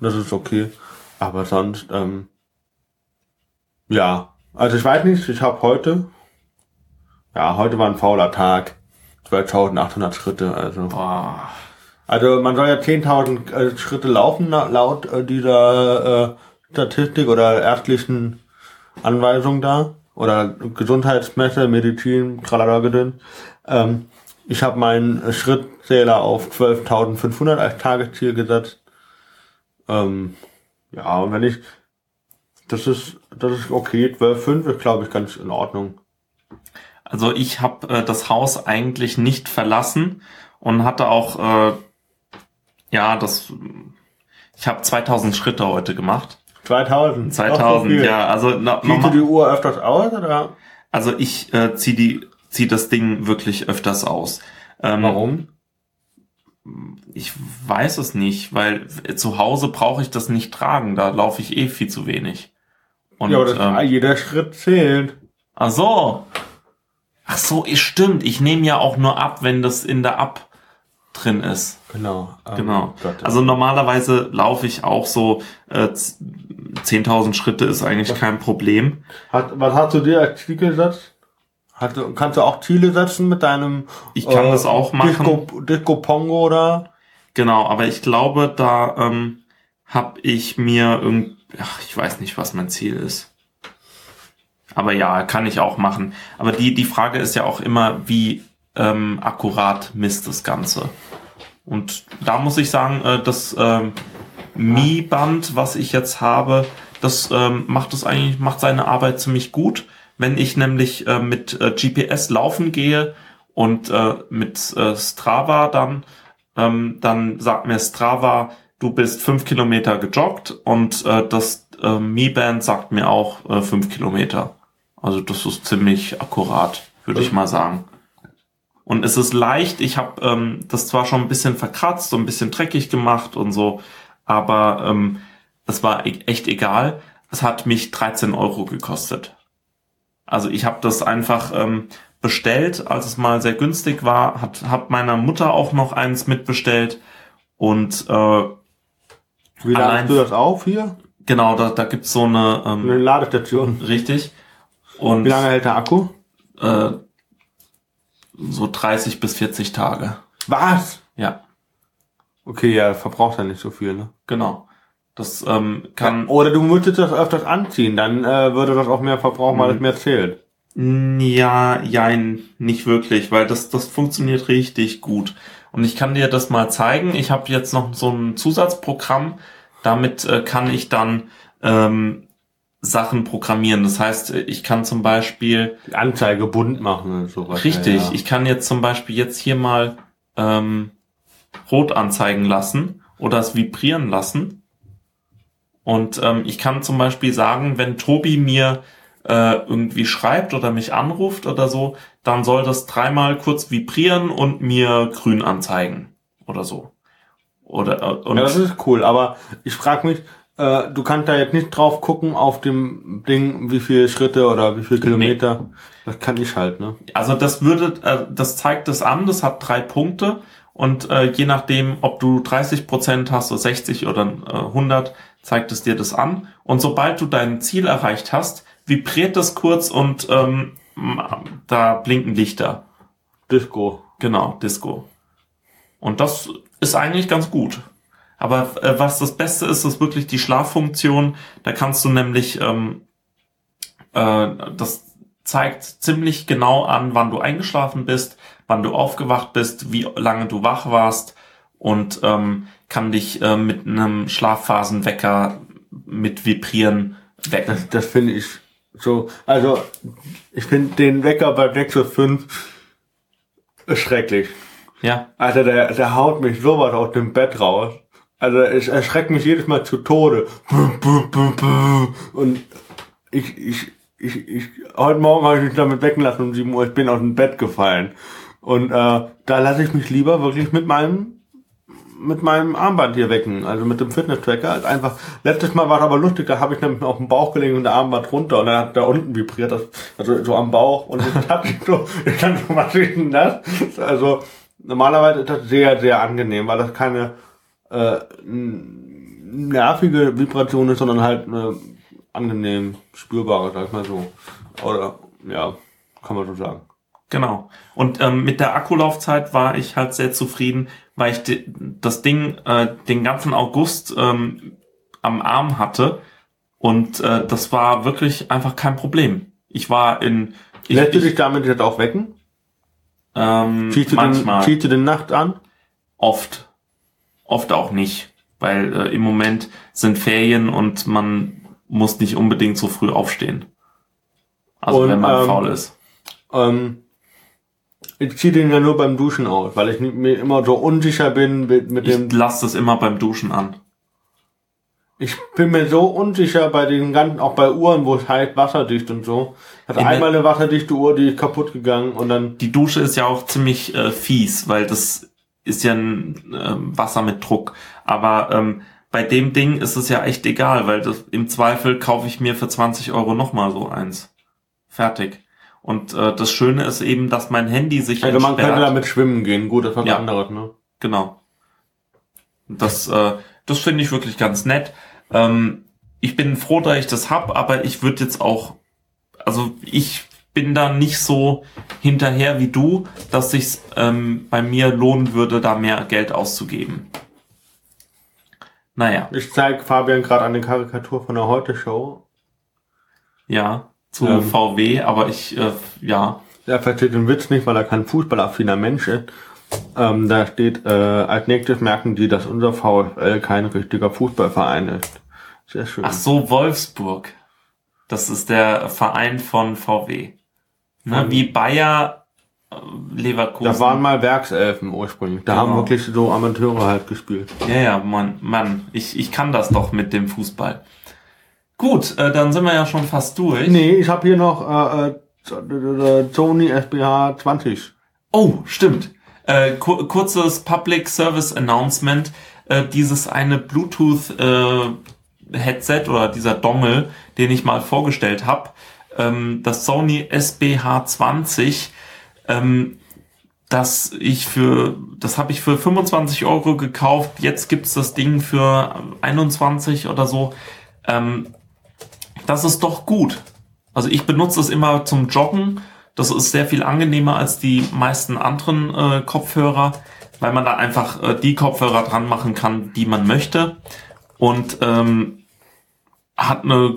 Das ist okay. Aber sonst, ähm, ja. Also ich weiß nicht, ich habe heute, ja, heute war ein fauler Tag. 12.800 Schritte, also. Boah. Also man soll ja 10.000 äh, Schritte laufen laut äh, dieser äh, Statistik oder ärztlichen Anweisung da oder Gesundheitsmesse, Medizin, tralala gedöns. Ähm, ich habe meinen äh, Schrittzähler auf 12.500 als Tagesziel gesetzt. Ähm, ja, und wenn ich, das ist, das ist okay, 12.5 ist glaube ich ganz in Ordnung. Also ich habe äh, das Haus eigentlich nicht verlassen und hatte auch, äh, ja, das, Ich habe 2000 Schritte heute gemacht. 2000. 2000, ja. Also, na, Siehst du die Uhr öfters aus oder also ich äh, zieh die zieh das Ding wirklich öfters aus. Ähm, warum? Ich weiß es nicht, weil zu Hause brauche ich das nicht tragen. Da laufe ich eh viel zu wenig. Und, ja, aber das, ähm, jeder Schritt zählt. ach so. Ach so, stimmt. Ich nehme ja auch nur ab, wenn das in der Ab drin ist. Genau. ähm, Genau. Gott, Also normalerweise laufe ich auch so äh, z- 10.000 Schritte ist eigentlich kein Problem. Hat, was hast du dir als Ziel gesetzt? Hast du, kannst du auch Ziele setzen mit deinem Ich kann das auch machen. Disco, Disco Pongo oder? Genau, aber ich glaube, da ähm, habe ich mir irgend, ach, ich weiß nicht, was mein Ziel ist. Aber ja, kann ich auch machen. Aber die die Frage ist ja auch immer, wie ähm, akkurat misst das Ganze. Und da muss ich sagen, äh, das ähm, Mi-Band, was ich jetzt habe, das ähm, macht es eigentlich macht seine Arbeit ziemlich gut. Wenn ich nämlich äh, mit äh, GPS laufen gehe und äh, mit äh, Strava dann ähm, dann sagt mir Strava, du bist fünf Kilometer gejoggt und äh, das äh, Mi-Band sagt mir auch äh, fünf Kilometer. Also das ist ziemlich akkurat, würde ich mal sagen. Und es ist leicht, ich habe ähm, das zwar schon ein bisschen verkratzt und ein bisschen dreckig gemacht und so, aber ähm, es war e echt egal. Es hat mich 13 Euro gekostet. Also ich habe das einfach ähm, bestellt, als es mal sehr günstig war, hat, hat meiner Mutter auch noch eins mitbestellt und äh, Wie ladest du das auf hier? genau, da, da gibt's so eine, Eine ähm, Ladestation. richtig, und Wie lange hält der Akku? äh, so 30 bis 40 Tage. Was? Ja, Okay, ja, verbraucht ja nicht so viel, ne? genau. Das ähm, kann Oder du müsstest das öfters anziehen, dann äh, würde das auch mehr verbrauchen, weil Mhm. es mehr zählt. Ja, jein, nicht wirklich, weil das, das funktioniert richtig gut. Und ich kann dir das mal zeigen. Ich habe jetzt noch so ein Zusatzprogramm. Damit äh, kann ich dann ähm, Sachen programmieren. Das heißt, ich kann zum Beispiel, Die Anzeige bunt machen und sowas. richtig, Ja, ja. ich kann jetzt zum Beispiel jetzt hier mal ähm, rot anzeigen lassen oder es vibrieren lassen. Und ähm, ich kann zum Beispiel sagen, wenn Tobi mir äh, irgendwie schreibt oder mich anruft oder so, dann soll das dreimal kurz vibrieren und mir grün anzeigen oder so. Oder äh, und ja, das ist cool, aber ich frage mich, äh, du kannst da jetzt nicht drauf gucken auf dem Ding, wie viele Schritte oder wie viele Kilometer. Das kann ich halt, ne? also das würde, äh, das zeigt es an, das hat drei Punkte und äh, je nachdem, ob du 30 Prozent hast oder 60 oder äh, 100, zeigt es dir das an. Und sobald du dein Ziel erreicht hast, vibriert das kurz und ähm, da blinken Lichter. Disco. Genau, Disco. Und das ist eigentlich ganz gut. Aber äh, was das Beste ist, ist wirklich die Schlaffunktion. Da kannst du nämlich, ähm, äh, das zeigt ziemlich genau an, wann du eingeschlafen bist, wann du aufgewacht bist, wie lange du wach warst und ähm, kann dich äh, mit einem Schlafphasenwecker mit Vibrieren wecken. Das, das finde ich so, also ich finde den Wecker bei Nexus 5 schrecklich. Ja, Also der, der haut mich sowas aus dem Bett raus. Also es erschreckt mich jedes Mal zu Tode. Und ich, ich, ich, ich heute Morgen habe ich mich damit wecken lassen um 7 Uhr, ich bin aus dem Bett gefallen. Und äh, da lasse ich mich lieber wirklich mit meinem mit meinem Armband hier wecken, also mit dem Fitness-Tracker. Also einfach, letztes Mal war es aber lustig, da habe ich nämlich auf dem Bauch gelegen und der Armband runter und dann hat da unten vibriert, das, also so am Bauch und ich dachte so, ich kann so, was ist denn das? Also normalerweise ist das sehr, sehr angenehm, weil das keine äh, nervige Vibration ist, sondern halt eine angenehm spürbare, sag ich mal so. Oder, ja, kann man so sagen. Genau. Und ähm, mit der Akkulaufzeit war ich halt sehr zufrieden, weil ich das Ding äh, den ganzen August ähm, am Arm hatte und äh, das war wirklich einfach kein Problem. Ich war in ich, Lässt du ich, dich damit jetzt auch wecken? ähm, Ziehst du, den, manchmal ziehst du den Nacht an? oft, oft auch nicht, weil äh, im Moment sind Ferien und man muss nicht unbedingt so früh aufstehen. Also Und, wenn man ähm, faul ist. Ähm, ich ziehe den ja nur beim Duschen aus, weil ich mir immer so unsicher bin mit, mit Ich dem. lasse das immer beim Duschen an. Ich bin mir so unsicher bei den ganzen, auch bei Uhren, wo es heißt wasserdicht und so. Hat In einmal eine wasserdichte Uhr, die ist kaputt gegangen und dann, Die Dusche ist ja auch ziemlich äh, fies, weil das ist ja ein ähm, Wasser mit Druck. Aber ähm, bei dem Ding ist es ja echt egal, weil das, im Zweifel kaufe ich mir für 20 Euro nochmal so eins. Fertig. Und äh, das Schöne ist eben, dass mein Handy sich also man könnte entsperrt. damit schwimmen gehen. Gut, das was Ja. anderes, ne? Genau. Das, äh, das finde ich wirklich ganz nett. Ähm, ich bin froh, dass ich das hab, aber ich würde jetzt auch, also ich bin da nicht so hinterher wie du, dass sich ähm, bei mir lohnen würde, da mehr Geld auszugeben. Naja, Ich zeige Fabian gerade eine Karikatur von der Heute-Show. ja, zu Ähm. VW, aber ich, äh, ja, Er versteht den Witz nicht, weil er kein fußballaffiner Mensch ist. Ähm, da steht, äh, als nächstes merken die, dass unser VfL kein richtiger Fußballverein ist. Sehr schön. ach so, Wolfsburg. Das ist der Verein von VW. Ne, wie Bayer äh, Leverkusen. Da waren mal Werkselfen ursprünglich. Da Genau. haben wirklich so Amateure halt gespielt. Ja, ja, Mann, Mann, ich, ich kann das doch mit dem Fußball. Gut, äh, dann sind wir ja schon fast durch. Nee, ich habe hier noch äh, äh, Sony SBH 20. Oh, stimmt. Äh, ku kurzes Public Service Announcement. Äh, dieses eine Bluetooth äh, Headset oder dieser Dongle, den ich mal vorgestellt habe, ähm, das Sony SBH 20, ähm, das ich für, das habe ich für 25 Euro gekauft. Jetzt gibt's das Ding für 21 oder so. Ähm, das ist doch gut. Also ich benutze es immer zum Joggen. Das ist sehr viel angenehmer als die meisten anderen äh, Kopfhörer, weil man da einfach äh, die Kopfhörer dran machen kann, die man möchte. Und ähm, hat eine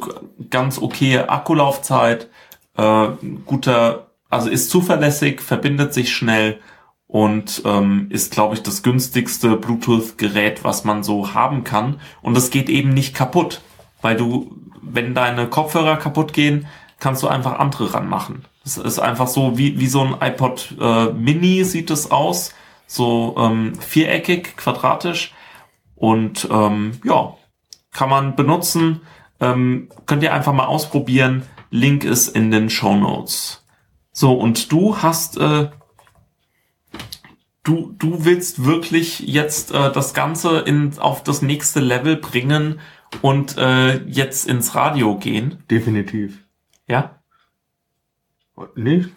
ganz okaye Akkulaufzeit, äh, guter, also ist zuverlässig, verbindet sich schnell und ähm, ist, glaube ich, das günstigste Bluetooth-Gerät, was man so haben kann. Und es geht eben nicht kaputt, weil du, wenn deine Kopfhörer kaputt gehen, kannst du einfach andere ranmachen. Es ist einfach so wie, wie so ein iPod äh, Mini sieht es aus, so ähm, viereckig, quadratisch und ähm, ja, kann man benutzen. Ähm, könnt ihr einfach mal ausprobieren. Link ist in den Show Notes. So, und du hast, äh, du, du willst wirklich jetzt äh, das Ganze in, auf das nächste Level bringen und äh, jetzt ins Radio gehen. Definitiv. Ja? Nicht?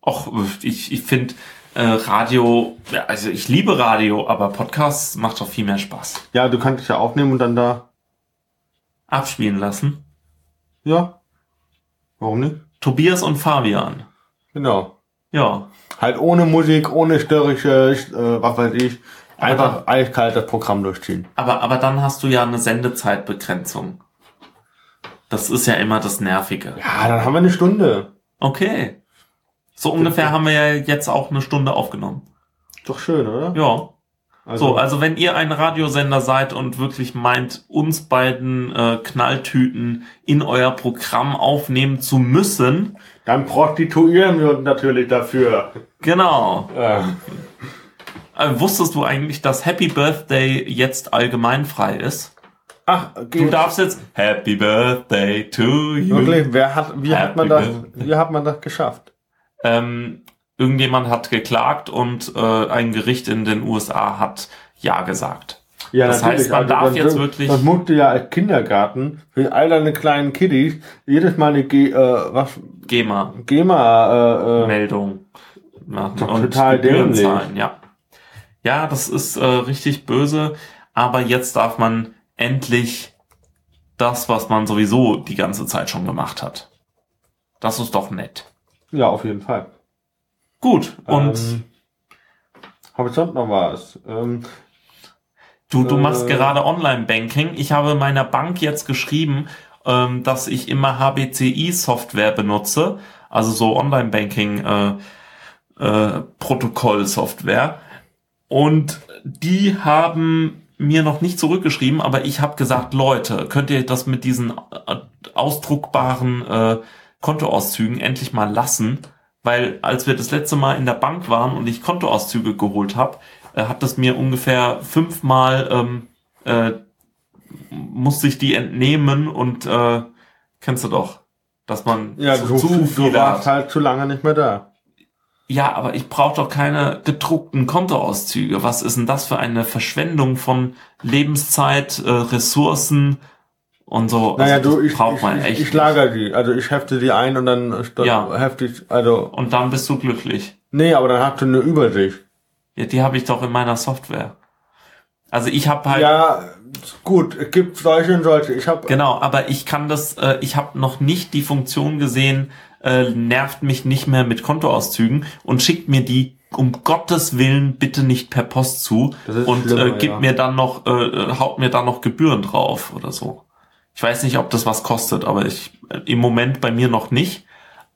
Och, ich, ich finde äh, Radio, also ich liebe Radio, aber Podcasts macht doch viel mehr Spaß. Ja, du kannst es ja aufnehmen und dann da. Abspielen lassen. Ja. Warum nicht? Tobias und Fabian. Genau. Ja. Halt ohne Musik, ohne störrische, äh, was weiß ich. Einfach eiskalt das Programm durchziehen. Aber, aber dann hast du ja eine Sendezeitbegrenzung. Das ist ja immer das Nervige. Ja, dann haben wir eine Stunde. Okay. So ungefähr haben wir ja jetzt auch eine Stunde aufgenommen. Doch schön, oder? Ja. Also, So, also wenn ihr ein Radiosender seid und wirklich meint, uns beiden äh, Knalltüten in euer Programm aufnehmen zu müssen, dann prostituieren wir uns natürlich dafür. genau. Äh, Äh, wusstest du eigentlich, dass Happy Birthday jetzt allgemein frei ist? ach, Du geht. darfst jetzt Happy Birthday to you. Wirklich, wer hat, wie hat man das, wie hat man das geschafft? Ähm, irgendjemand hat geklagt und äh, ein Gericht in den USA hat ja gesagt. Ja, Das heißt, man darf das, jetzt wirklich- Das musste ja als Kindergarten für all deine kleinen Kiddies jedes Mal eine G, äh, was, GEMA GEMA, äh, äh, Meldung machen und total Gebühren dämlich. zahlen, ja. Ja, das ist äh, richtig böse, aber jetzt darf man endlich das, was man sowieso die ganze Zeit schon gemacht hat. Das ist doch nett. ja, auf jeden Fall. Gut, und ähm, habe ich sonst noch was? Ähm, du, du äh, machst gerade Online-Banking. Ich habe meiner Bank jetzt geschrieben, ähm, dass ich immer HBCI-Software benutze, also so Online-Banking äh, äh, Protokoll-Software. Und die haben mir noch nicht zurückgeschrieben, aber ich habe gesagt, Leute, könnt ihr das mit diesen äh, ausdruckbaren äh, Kontoauszügen endlich mal lassen? Weil als wir das letzte Mal in der Bank waren und ich Kontoauszüge geholt habe, äh, hat das mir ungefähr fünfmal ähm, äh, muss sich die entnehmen und äh, kennst du doch, dass man Ja, zu, du, zu du viel warst hat. halt zu lange nicht mehr da. Ja, aber ich brauche doch keine gedruckten Kontoauszüge. Was ist denn das für eine Verschwendung von Lebenszeit, äh, Ressourcen und so? Naja, Also, du, ich, braucht ich, man ich, echt. ich lager die. Also ich hefte die ein und dann, dann Ja. hefte ich, also, und dann bist du glücklich. nee, aber dann hast du eine Übersicht. Ja, die habe ich doch in meiner Software. Also ich habe halt Ja, gut, es gibt solche und solche. Ich habe Genau, aber ich kann das, äh, ich habe noch nicht die Funktion gesehen, äh, nervt mich nicht mehr mit Kontoauszügen und schickt mir die um Gottes Willen bitte nicht per Post zu und äh, gibt ja. mir dann noch, äh, äh, haut mir dann noch Gebühren drauf oder so. Ich weiß nicht, ob das was kostet, aber ich im Moment bei mir noch nicht.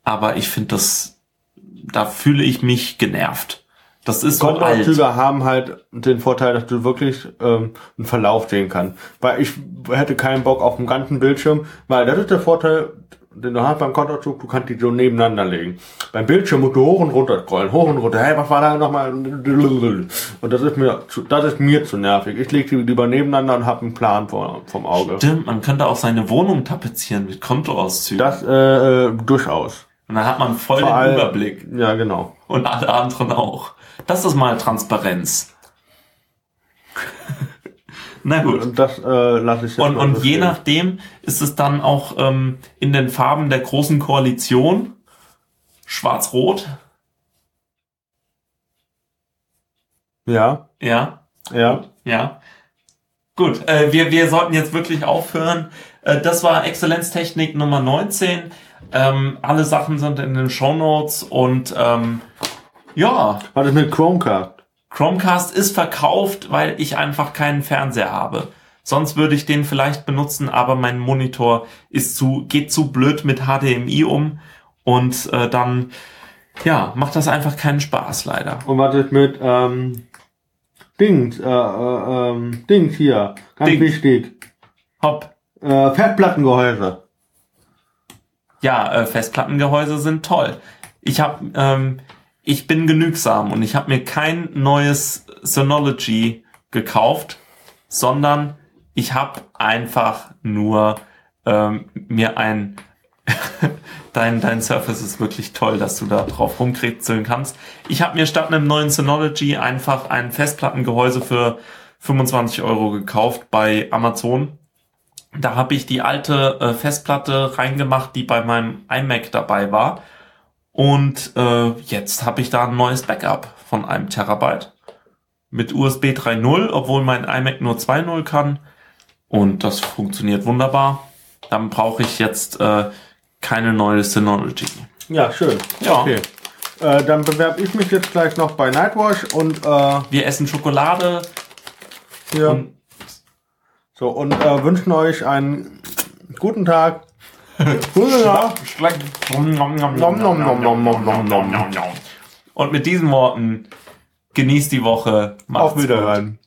Aber ich finde das, da fühle ich mich genervt. Das ist so alt. Kontoauszüge haben halt den Vorteil, dass du wirklich ähm, einen Verlauf sehen kannst. Weil ich hätte keinen Bock auf den ganzen Bildschirm, weil das ist der Vorteil, den du hast beim Kontoauszug, du kannst die so nebeneinander legen. Beim Bildschirm musst du hoch und runter scrollen, hoch und runter. Hey, was war da nochmal? Und das ist mir, zu, das ist mir zu nervig. Ich lege die lieber nebeneinander und habe einen Plan vor, vom Auge. Stimmt, man könnte auch seine Wohnung tapezieren mit Kontoauszügen. Das äh, durchaus. Und dann hat man voll Vor den allem- Überblick. Ja, genau. Und alle anderen auch. Das ist mal Transparenz. Na gut. Und das äh, lasse ich jetzt Und, und je nachdem ist es dann auch ähm, in den Farben der großen Koalition. Schwarz-Rot. Ja, Ja, ja. ja. Gut, äh, wir, wir sollten jetzt wirklich aufhören. Äh, das war Exzellenztechnik Nummer 19. Ähm, alle Sachen sind in den Shownotes und ähm, ja, Was ist mit Chromecast? Chromecast ist verkauft, weil ich einfach keinen Fernseher habe. Sonst würde ich den vielleicht benutzen, aber mein Monitor ist zu, geht zu blöd mit HDMI um und äh, dann, ja, macht das einfach keinen Spaß, leider. Und was ist mit ähm, Dings, äh, äh, ähm, Dings hier, ganz Dings. wichtig. Hopp. Äh, Festplattengehäuse. Ja, äh, Festplattengehäuse sind toll. Ich habe, ähm, ich bin genügsam und ich habe mir kein neues Synology gekauft, sondern ich habe einfach nur ähm, mir ein dein dein Surface ist wirklich toll, dass du da drauf rumkritzeln kannst. Ich habe mir statt einem neuen Synology einfach ein Festplattengehäuse für 25 Euro gekauft bei Amazon. Da habe ich die alte äh, Festplatte reingemacht, die bei meinem iMac dabei war. Und äh, jetzt habe ich da ein neues Backup von einem Terabyte mit USB 3.0, obwohl mein iMac nur 2.0 kann. Und das funktioniert wunderbar. Dann brauche ich jetzt äh, keine neue Synology. Ja, schön. Ja. Okay. Äh, dann bewerbe ich mich jetzt gleich noch bei Nightwash und äh, Wir essen Schokolade hier. und so und äh, wünschen euch einen guten Tag. Und mit diesen Worten genießt die Woche. Macht's Auf Wiederhören. Gut.